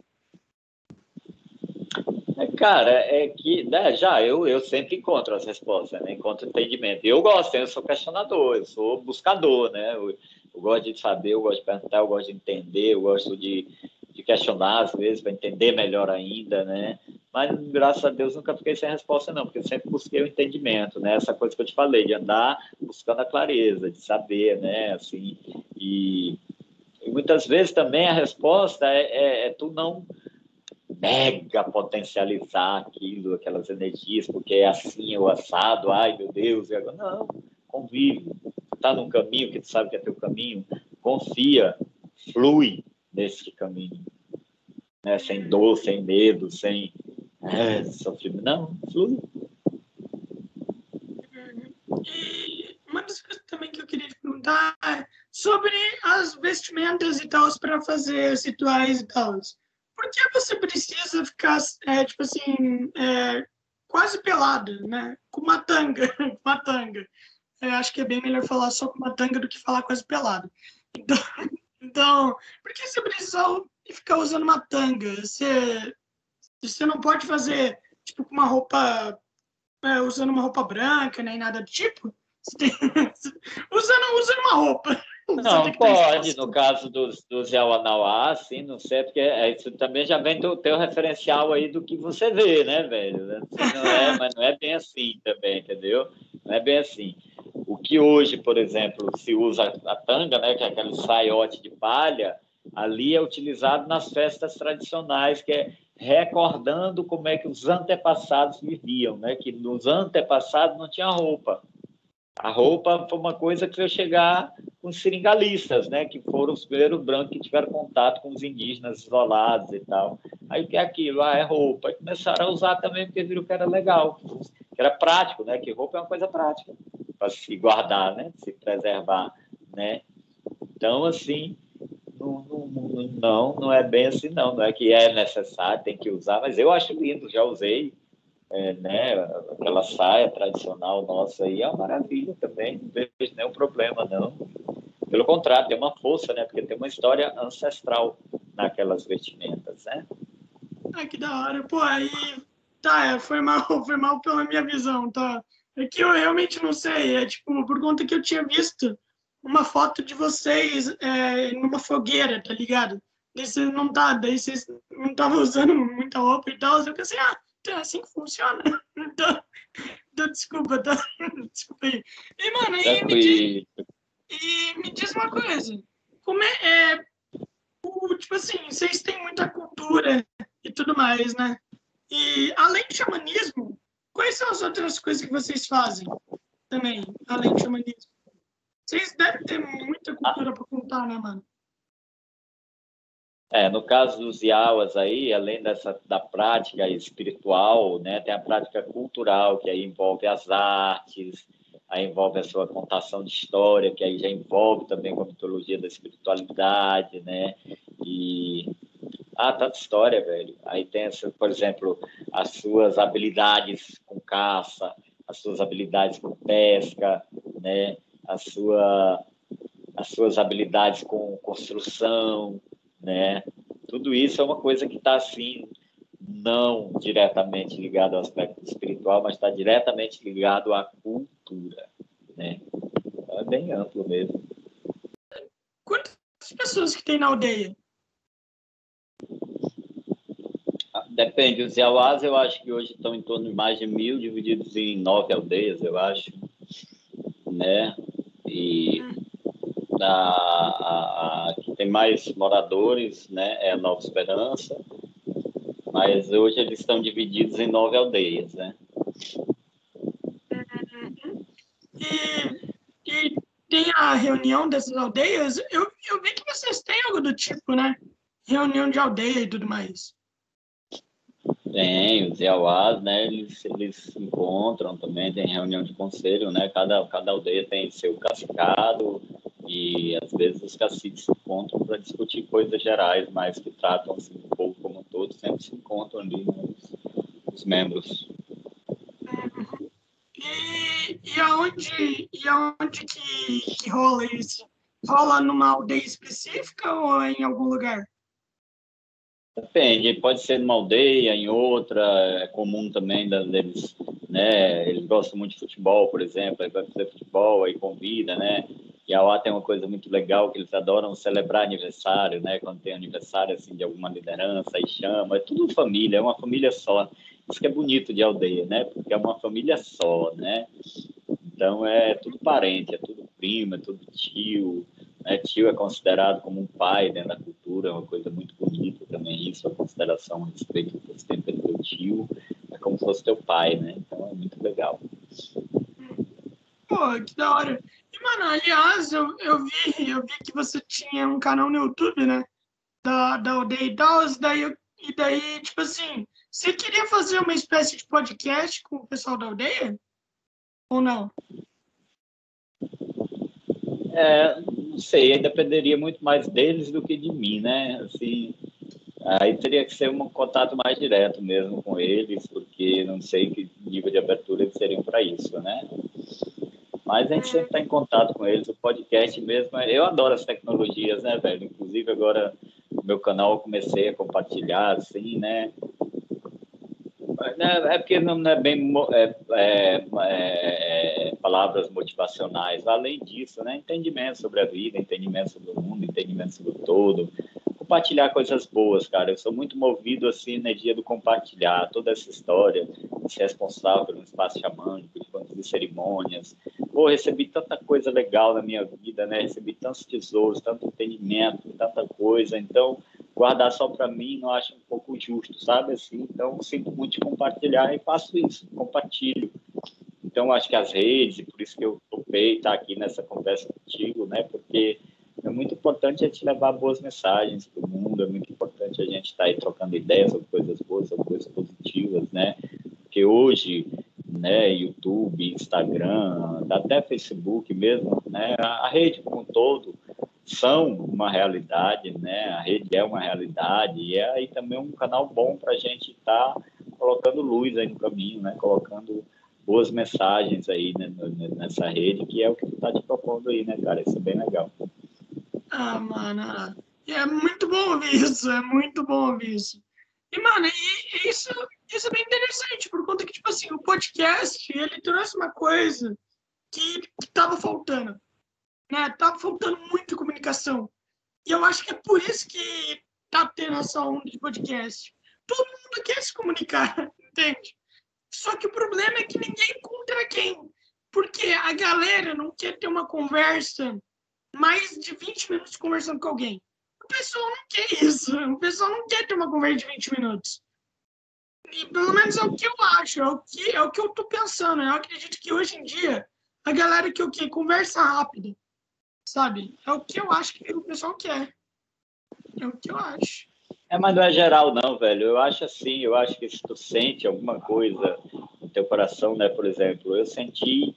Cara, é que né, já eu, eu sempre encontro as respostas, né? encontro entendimento. Eu gosto, eu sou questionador, eu sou buscador, né? Eu, eu, gosto de saber, eu gosto de perguntar, eu gosto de entender, eu gosto de, de questionar às vezes para entender melhor ainda, né? Mas graças a Deus nunca fiquei sem resposta não, porque eu sempre busquei o entendimento, né? Essa coisa que eu te falei, de andar buscando a clareza, de saber, né? Assim, e, e muitas vezes também a resposta é, é, é tu não mega potencializar aquilo, aquelas energias, porque é assim, o assado, ai meu Deus, e agora, não, convive, está num caminho que tu sabe que é teu caminho, confia, flui nesse caminho, né? sem dor, sem medo, sem é, sofrimento, não, flui. E uma das coisas também que eu queria te perguntar é sobre as vestimentas e tal para fazer rituais e tal por que você precisa ficar, é, tipo assim, é, quase pelado, né? Com uma tanga, uma tanga. Eu acho que é bem melhor falar só com uma tanga do que falar quase pelado. Então, então por que você precisa ficar usando uma tanga? Você, você não pode fazer, tipo, com uma roupa, é, usando uma roupa branca, nem nada do tipo? Tem, usando, usando uma roupa. Não, pode, no caso dos, dos Yawanauá, sim, não sei, porque é, isso também já vem do teu referencial aí do que você vê, né, velho? Não é, mas não é bem assim também, entendeu? Não é bem assim. O que hoje, por exemplo, se usa a tanga, né, que é aquele saiote de palha, ali é utilizado nas festas tradicionais, que é recordando como é que os antepassados viviam, né? Que nos antepassados não tinha roupa. A roupa foi uma coisa que veio chegar com os seringalistas, né, que foram os primeiros brancos que tiveram contato com os indígenas isolados e tal. Aí o que é aquilo? Ah, é roupa. Aí começaram a usar também porque viram que era legal, que era prático, né, que roupa é uma coisa prática para se guardar, né, se preservar, né. Então, assim, não, não, não, não é bem assim, não. Não é que é necessário, tem que usar, mas eu acho lindo, já usei é, né, aquela saia tradicional nossa aí é uma maravilha também, não vejo nenhum problema, não. Pelo contrário, tem uma força, né, porque tem uma história ancestral naquelas vestimentas, né? Ah, que da hora. Pô, aí, tá, é, foi mal, foi mal pela minha visão, tá? É que eu realmente não sei, é tipo, por conta que eu tinha visto uma foto de vocês é, numa fogueira, tá ligado? Daí vocês não tá, daí vocês não estavam usando muita roupa e tal, eu pensei, ah, é assim que funciona. Então, então desculpa, tá? desculpa aí. E, mano, e me, diz, e me diz uma coisa. Como é, é o, tipo assim, vocês têm muita cultura e tudo mais, né? E além do xamanismo, quais são as outras coisas que vocês fazem também, além do xamanismo? Vocês devem ter muita cultura para contar, né, mano? É, no caso dos Yawas aí, além dessa da prática espiritual, né, tem a prática cultural, que aí envolve as artes, aí envolve a sua contação de história, que aí já envolve também com a mitologia da espiritualidade, né? E ah, tanta história, velho. Aí tem, essa, por exemplo, as suas habilidades com caça, as suas habilidades com pesca, né? A sua as suas habilidades com construção, né? Tudo isso é uma coisa que está assim não diretamente ligado ao aspecto espiritual, mas está diretamente ligado à cultura, né? Então, é bem amplo mesmo. Quantas pessoas que tem na aldeia? Ah, depende. Os Iauás, eu acho que hoje estão em torno de mais de mil, divididos em nove aldeias, eu acho, né? E hum a, a, a, tem mais moradores né, é a Nova Esperança, mas hoje eles estão divididos em nove aldeias. Né? E, e tem a reunião dessas aldeias, eu, eu vi que vocês têm algo do tipo, né? Reunião de aldeia e tudo mais. Tem, os Iauás, né, eles, eles se encontram também, tem reunião de conselho, né, cada, cada aldeia tem seu cascado e às vezes os caciques se encontram para discutir coisas gerais, mas que tratam assim, o povo como um todo, sempre se encontram ali os, os membros. E, e aonde, e aonde que, que rola isso? Rola numa aldeia específica ou em algum lugar? Depende, pode ser numa aldeia, em outra, é comum também deles, né? Eles gostam muito de futebol, por exemplo, aí vai fazer futebol, aí convida, né? E a OA tem uma coisa muito legal que eles adoram celebrar aniversário, né? Quando tem aniversário assim de alguma liderança, aí chama, é tudo família, é uma família só. Isso que é bonito de aldeia, né? Porque é uma família só, né? Então é tudo parente, é tudo primo, é tudo tio, né? Tio é considerado como um pai dentro da cultura, é uma coisa muito bonita também isso, a consideração, a respeito do tempo pelo teu tio, é como se fosse teu pai, né? Então é muito legal. Pô, que da hora. Mano, aliás, eu, eu, vi, eu vi que você tinha um canal no YouTube, né? Da, da aldeia e tal, e daí, e daí, tipo assim, você queria fazer uma espécie de podcast com o pessoal da aldeia? Ou não? É, não sei, dependeria muito mais deles do que de mim, né? Assim, aí teria que ser um contato mais direto mesmo com eles, porque não sei que nível de abertura eles seriam para isso, né? Mas a gente sempre está em contato com eles, o podcast mesmo. Eu adoro as tecnologias, né, velho? Inclusive agora meu canal eu comecei a compartilhar, assim, né? É porque não é bem é, é, é, palavras motivacionais. Além disso, né, entendimento sobre a vida, entendimento sobre o mundo, entendimento sobre o todo. Compartilhar coisas boas, cara. Eu sou muito movido assim dia do compartilhar toda essa história, de ser responsável pelo espaço xamânico, de conduzir cerimônias. Pô, recebi tanta coisa legal na minha vida, né? Recebi tantos tesouros, tanto entendimento, tanta coisa. Então, guardar só para mim não acho um pouco justo, sabe? Assim, então, sinto muito de compartilhar e faço isso, compartilho. Então, acho que as redes, por isso que eu topei estar aqui nessa conversa contigo, né? Porque é muito importante a gente levar boas mensagens para o mundo, é muito importante a gente estar aí trocando ideias sobre coisas boas, sobre coisas positivas, né? Porque hoje, né, YouTube, Instagram, até Facebook mesmo, né, a rede como um todo, são uma realidade, né? A rede é uma realidade e é aí também um canal bom para a gente estar tá colocando luz aí no caminho, né? Colocando boas mensagens aí né, nessa rede, que é o que tu tá te propondo aí, né, cara? Isso é bem legal. Ah, mano, é muito bom ouvir isso, é muito bom ouvir isso. E, mano, e, isso, isso é bem interessante, por conta que, tipo assim, o podcast, ele trouxe uma coisa que, que tava faltando né? Tá faltando muita comunicação. E eu acho que é por isso que tá tendo essa onda de podcast. Todo mundo quer se comunicar, entende? Só que o problema é que ninguém encontra quem. Porque a galera não quer ter uma conversa mais de 20 minutos conversando com alguém. O pessoal não quer isso. O pessoal não quer ter uma conversa de 20 minutos. E pelo menos é o que eu acho, é o que, é o que eu tô pensando. Eu acredito que hoje em dia a galera que o quê? Conversa rápida sabe? É o que eu acho que o pessoal quer. É o que eu acho. É, mas não é geral não, velho. Eu acho assim, eu acho que se tu sente alguma coisa no teu coração, né, por exemplo, eu senti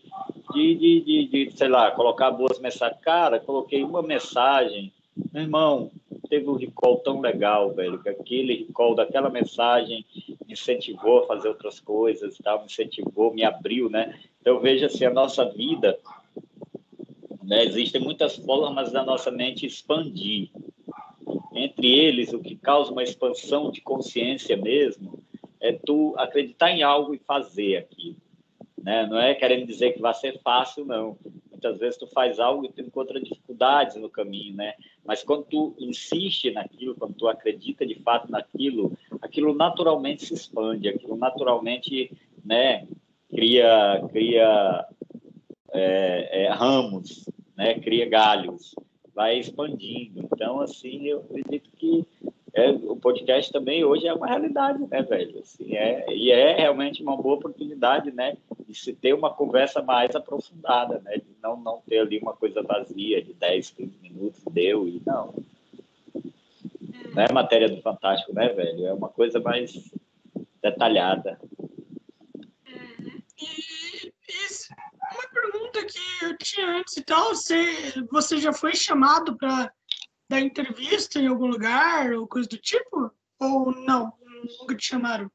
de, de, de, de sei lá, colocar boas mensagens. Cara, coloquei uma mensagem, meu irmão, teve um recall tão legal, velho, que aquele recall daquela mensagem me incentivou a fazer outras coisas, tal, me incentivou, me abriu, né? Então, veja assim, a nossa vida, né? Existem muitas formas da nossa mente expandir. Entre eles, o que causa uma expansão de consciência mesmo é tu acreditar em algo e fazer aquilo. Né? Não é querendo dizer que vai ser fácil, não. Muitas vezes tu faz algo e tu encontra dificuldades no caminho, né? Mas quando tu insiste naquilo, quando tu acredita de fato naquilo, aquilo naturalmente se expande, aquilo naturalmente, né, cria, cria é, é, ramos, né, cria galhos, vai expandindo. Então, assim, eu acredito que é, o podcast também hoje é uma realidade, né, velho? Assim, é, e é realmente uma boa oportunidade, né, de se ter uma conversa mais aprofundada, né, de não, não ter ali uma coisa vazia de 10, 15 minutos, deu e não. Não é matéria do Fantástico, né, velho? É uma coisa mais detalhada. Uhum. E, e uma pergunta que eu tinha antes e tal, você, você já foi chamado para dar entrevista em algum lugar ou coisa do tipo? Ou não? Nunca te chamaram?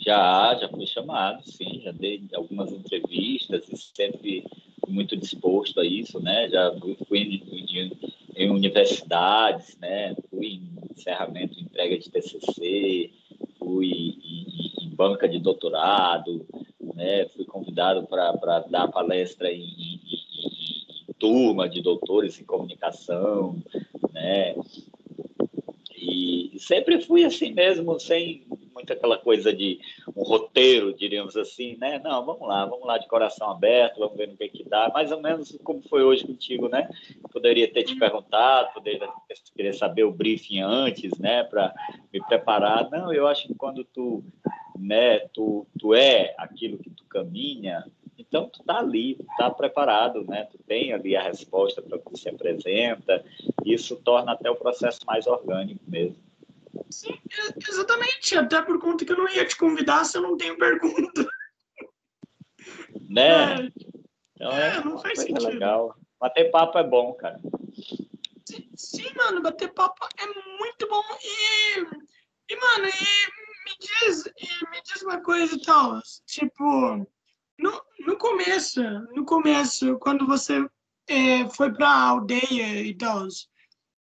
Já, já fui chamado, sim, já dei algumas entrevistas e sempre muito disposto a isso, né? Já fui, em, em, universidades, né? Fui em encerramento, entrega de TCC, fui em, em banca de doutorado, né? Fui convidado para dar palestra em, em, em, turma de doutores em comunicação, né? E sempre fui assim mesmo, sem muito aquela coisa de um roteiro, diríamos assim, né? Não, vamos lá, vamos lá de coração aberto, vamos ver no que, que dá. Mais ou menos como foi hoje contigo, né? Poderia ter te perguntado, poderia querer saber o briefing antes, né? Para me preparar. Não, eu acho que quando tu, né? Tu, tu é aquilo que tu caminha, então tu tá ali, tu tá preparado, né? Tu tem ali a resposta para o que se apresenta. Isso torna até o processo mais orgânico mesmo. Sim, exatamente. Até por conta que eu não ia te convidar se eu não tenho pergunta. Né? É. Então é, é não faz sentido. legal. Bater papo é bom, cara. Sim, sim, mano, bater papo é muito bom. E, e mano, e me diz, me diz uma coisa tal. Tipo, no, no começo, no começo, quando você é, foi pra aldeia e tal,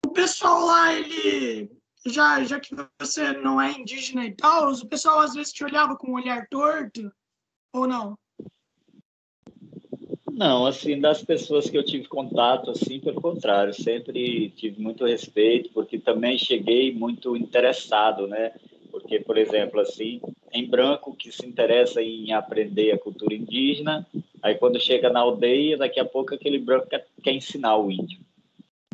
o pessoal lá, ele já, já que você não é indígena e tal, o pessoal às vezes te olhava com um olhar torto, ou não? Não, assim, das pessoas que eu tive contato, assim, pelo contrário, sempre tive muito respeito, porque também cheguei muito interessado, né? Porque, por exemplo, assim, em branco que se interessa em aprender a cultura indígena, aí quando chega na aldeia, daqui a pouco aquele branco quer, ensinar o índio,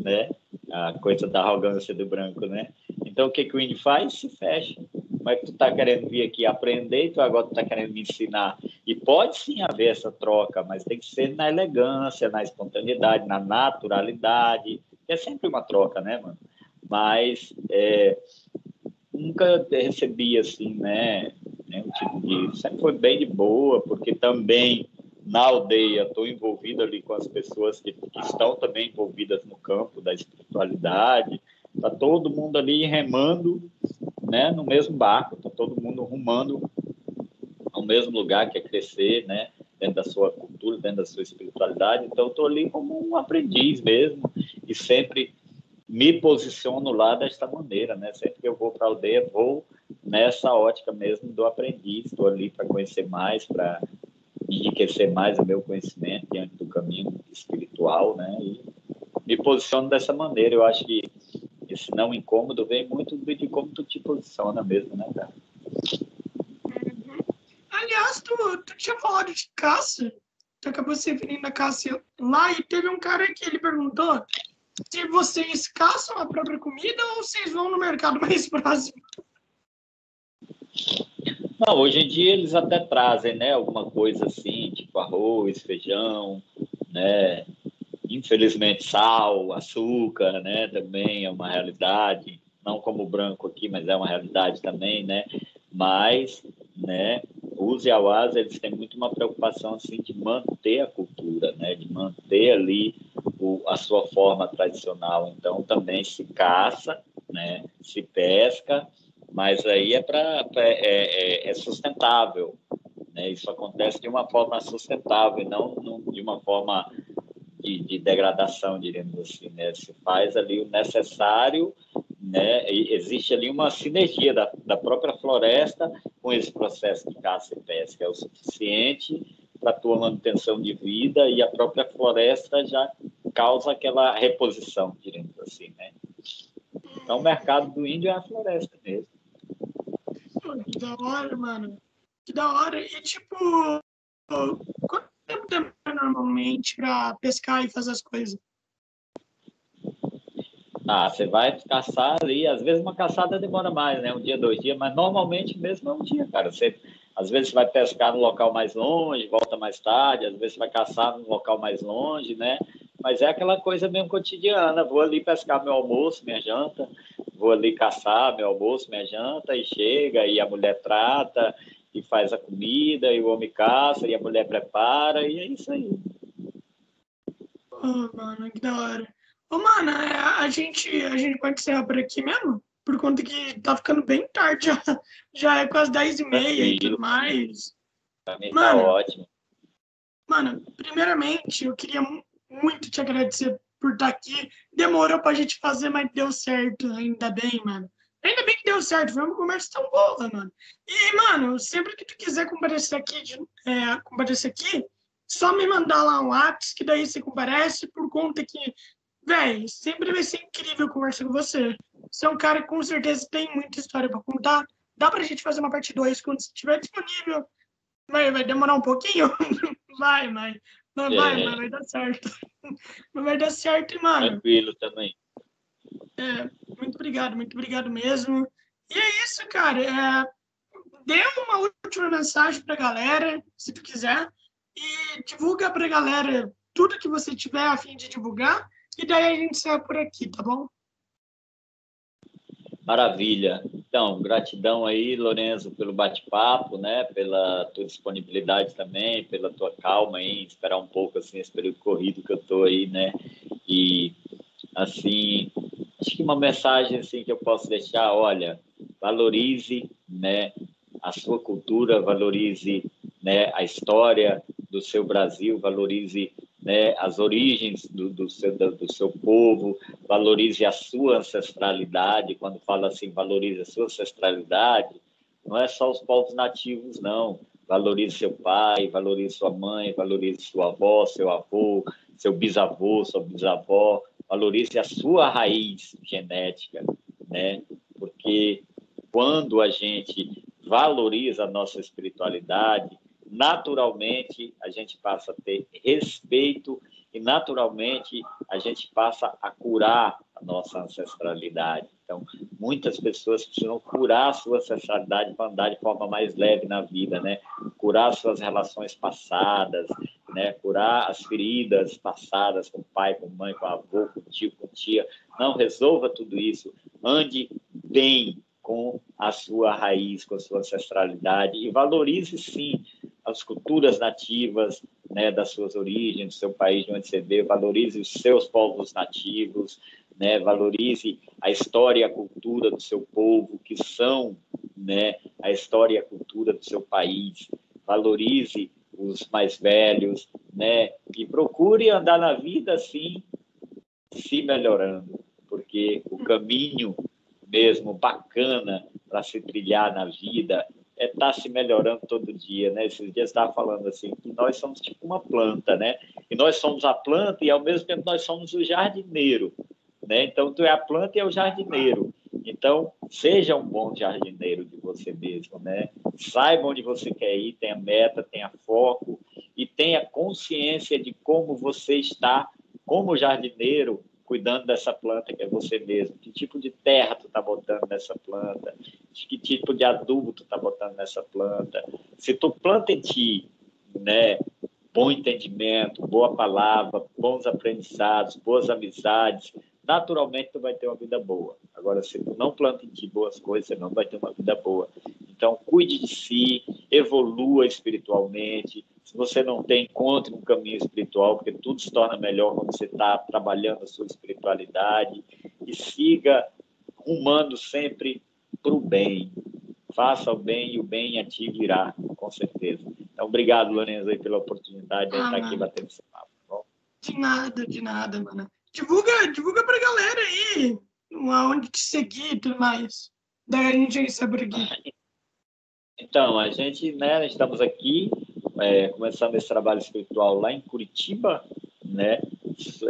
né? A coisa da arrogância do branco, né? Então, o que, que o índio faz? Se fecha. Mas tu está querendo vir aqui aprender, tu agora está querendo me ensinar. E pode sim haver essa troca, mas tem que ser na elegância, na espontaneidade, na naturalidade. É sempre uma troca, né, mano? Mas é, nunca recebi assim, né? né tipo de, sempre foi bem de boa, porque também na aldeia estou envolvido ali com as pessoas que, que estão também envolvidas no campo da espiritualidade Está todo mundo ali remando né, no mesmo barco, está todo mundo rumando ao mesmo lugar que é crescer, né, dentro da sua cultura, dentro da sua espiritualidade. Então, estou ali como um aprendiz mesmo e sempre me posiciono lá desta maneira, né? Sempre que eu vou para a aldeia, vou nessa ótica mesmo do aprendiz. Estou ali para conhecer mais, para enriquecer mais o meu conhecimento diante do caminho espiritual, né? E me posiciono dessa maneira. Eu acho que esse não incômodo vem muito de como tu te posiciona mesmo, né, cara? Uhum. Aliás, tu, tu tinha falado de caça, tu acabou se referindo a caça lá e teve um cara que ele perguntou se vocês caçam a própria comida ou vocês vão no mercado mais próximo. Não, hoje em dia eles até trazem, né, alguma coisa assim, tipo arroz, feijão, né, infelizmente, sal, açúcar, né, também é uma realidade, não como branco aqui, mas é uma realidade também, né, mas, né, os Iauás, eles têm muito uma preocupação, assim, de manter a cultura, né, de manter ali o, a sua forma tradicional, então também se caça, né, se pesca, mas aí é para é, é, é, sustentável, né, isso acontece de uma forma sustentável, e não, não de uma forma de, de degradação, diríamos assim, né? Se faz ali o necessário, né? Existe ali uma sinergia da, da própria floresta com esse processo de caça e pesca, é o suficiente para a tua manutenção de vida e a própria floresta já causa aquela reposição, diríamos assim, né? Então, o mercado do índio é a floresta mesmo. Que da hora, mano. Que da hora. E, tipo, quanto tempo demora normalmente para pescar e fazer as coisas? Ah, você vai caçar ali, às vezes uma caçada demora mais, né? Um dia, dois dias, mas normalmente mesmo é um dia, cara. Você, às vezes você vai pescar no local mais longe, volta mais tarde, às vezes você vai caçar no local mais longe, né? Mas é aquela coisa mesmo cotidiana. Vou ali pescar meu almoço, minha janta, vou ali caçar meu almoço, minha janta, e chega, e a mulher trata, e faz a comida, e o homem caça, e a mulher prepara, e é isso aí. Oh, mano, que da hora. Ô, mano, é, a gente, a gente pode encerrar por aqui mesmo? Por conta que tá ficando bem tarde, já, já é quase 10 e meia e tudo mais. Pra mim tá mano, tá ótimo. Mano, primeiramente, eu queria muito te agradecer por estar tá aqui. Demorou pra gente fazer, mas deu certo, ainda bem, mano. Ainda bem que deu certo, foi uma conversa tão boa, mano. E, mano, sempre que tu quiser comparecer aqui, é, comparecer aqui, só me mandar lá um WhatsApp, que daí você comparece, por conta que, velho, sempre vai ser incrível conversar com você. Você é um cara que com certeza tem muita história para contar. Dá pra gente fazer uma parte 2 quando estiver disponível. Vai, vai demorar um pouquinho? vai, mas, mas é. vai, mas vai dar certo. Mas vai dar certo, mano. Tranquilo também. É, muito obrigado, muito obrigado mesmo. E é isso, cara. É, dê uma última mensagem pra galera, se tu quiser, e divulga pra galera tudo que você tiver a fim de divulgar, e daí a gente sai por aqui, tá bom? Maravilha. Então, gratidão aí, Lorenzo, pelo bate-papo, né? Pela tua disponibilidade também, pela tua calma em esperar um pouco assim esse período corrido que eu tô aí, né? E assim, acho que uma mensagem assim que eu posso deixar, olha, valorize, né, a sua cultura, valorize, né, a história do seu Brasil, valorize né, as origens do, do, seu, do seu povo, valorize a sua ancestralidade. Quando fala assim, valorize a sua ancestralidade, não é só os povos nativos, não. Valorize seu pai, valorize sua mãe, valorize sua avó, seu avô, seu bisavô, sua bisavó. Valorize a sua raiz genética, né? Porque quando a gente valoriza a nossa espiritualidade, naturalmente a gente passa a ter respeito e naturalmente a gente passa a curar a nossa ancestralidade. Então, muitas pessoas precisam curar a sua ancestralidade para andar de forma mais leve na vida, né? Curar suas relações passadas, né? Curar as feridas passadas com pai, com mãe, com avô, com tio, com tia. Não resolva tudo isso. Ande bem com a sua raiz, com a sua ancestralidade e valorize sim as culturas nativas né, das suas origens, do seu país de onde você veio, valorize os seus povos nativos, né, valorize a história e a cultura do seu povo, que são né, a história e a cultura do seu país, valorize os mais velhos, né, e procure andar na vida assim, se melhorando, porque o caminho mesmo bacana para se trilhar na vida é estar tá se melhorando todo dia, né? Esses dias estava falando assim que nós somos tipo uma planta, né? E nós somos a planta e ao mesmo tempo nós somos o jardineiro, né? Então tu é a planta e é o jardineiro. Então seja um bom jardineiro de você mesmo, né? Saiba onde você quer ir, tenha meta, tenha foco e tenha consciência de como você está como jardineiro cuidando dessa planta que é você mesmo, que tipo de terra tu tá botando nessa planta, que tipo de adubo tu tá botando nessa planta. Se tu planta em ti, né, bom entendimento, boa palavra, bons aprendizados, boas amizades, naturalmente tu vai ter uma vida boa. Agora, se tu não planta em ti boas coisas, você não vai ter uma vida boa. Então, cuide de si, evolua espiritualmente, se você não tem, encontre um caminho espiritual, porque tudo se torna melhor quando você está trabalhando a sua espiritualidade e siga rumando sempre para o bem. Faça o bem e o bem a ti virá, com certeza. Então, obrigado, Lorenzo, aí, pela oportunidade de ah, estar aqui batendo esse papo. Tá de nada, de nada, mano. Divulga, divulga pra galera aí, onde te seguir e tudo mais. Daí a gente recebe aqui. Então, a gente, né, estamos aqui é, começando esse trabalho espiritual lá em Curitiba, né?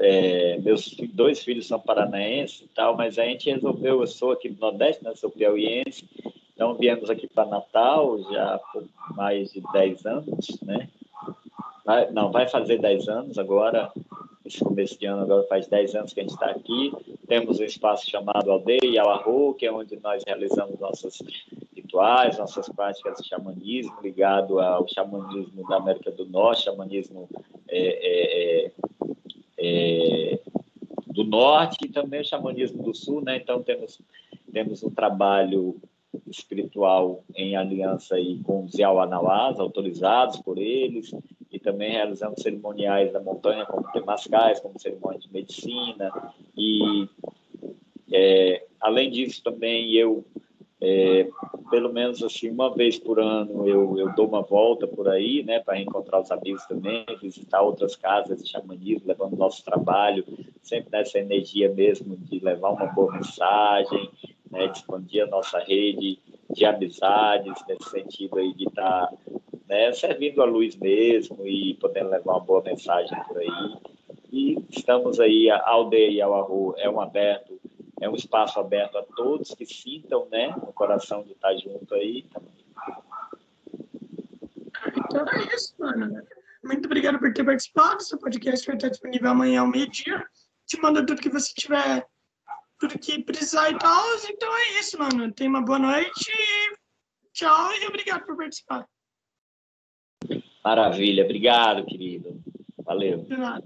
É, meus dois filhos são paranaenses e tal, mas a gente resolveu, eu sou aqui do Nordeste, né? Sou piauiense, então viemos aqui para Natal já por mais de 10 anos, né? Vai, não, vai fazer 10 anos agora, esse começo de ano agora faz 10 anos que a gente está aqui. Temos um espaço chamado Aldeia Arro, que é onde nós realizamos nossas rituais, nossas práticas de xamanismo, ligado ao xamanismo da América do Norte, xamanismo é, é, é, é do Norte e também o xamanismo do Sul, né? Então temos temos um trabalho espiritual em aliança aí com os Yawanawás, autorizados por eles, e também realizando cerimoniais da montanha, como temascais, como cerimônia de medicina, e é, além disso também eu é, pelo menos assim uma vez por ano eu, eu dou uma volta por aí, né, para encontrar os amigos também, visitar outras casas de xamanismo, levando nosso trabalho, sempre nessa energia mesmo de levar uma boa mensagem, né, de expandir a nossa rede de amizades, nesse sentido aí de estar tá, né, servindo a luz mesmo e podendo levar uma boa mensagem por aí. E estamos aí, a aldeia e ao arro é um aberto é um espaço aberto a todos que sintam, né, no coração de estar junto aí Então é isso, mano. Muito obrigado por ter participado. Seu podcast vai estar disponível amanhã ao meio-dia. Te manda tudo que você tiver, tudo que precisar e tal. Então é isso, mano. Tenha uma boa noite. Tchau e obrigado por participar. Maravilha. Obrigado, querido. Valeu. De nada.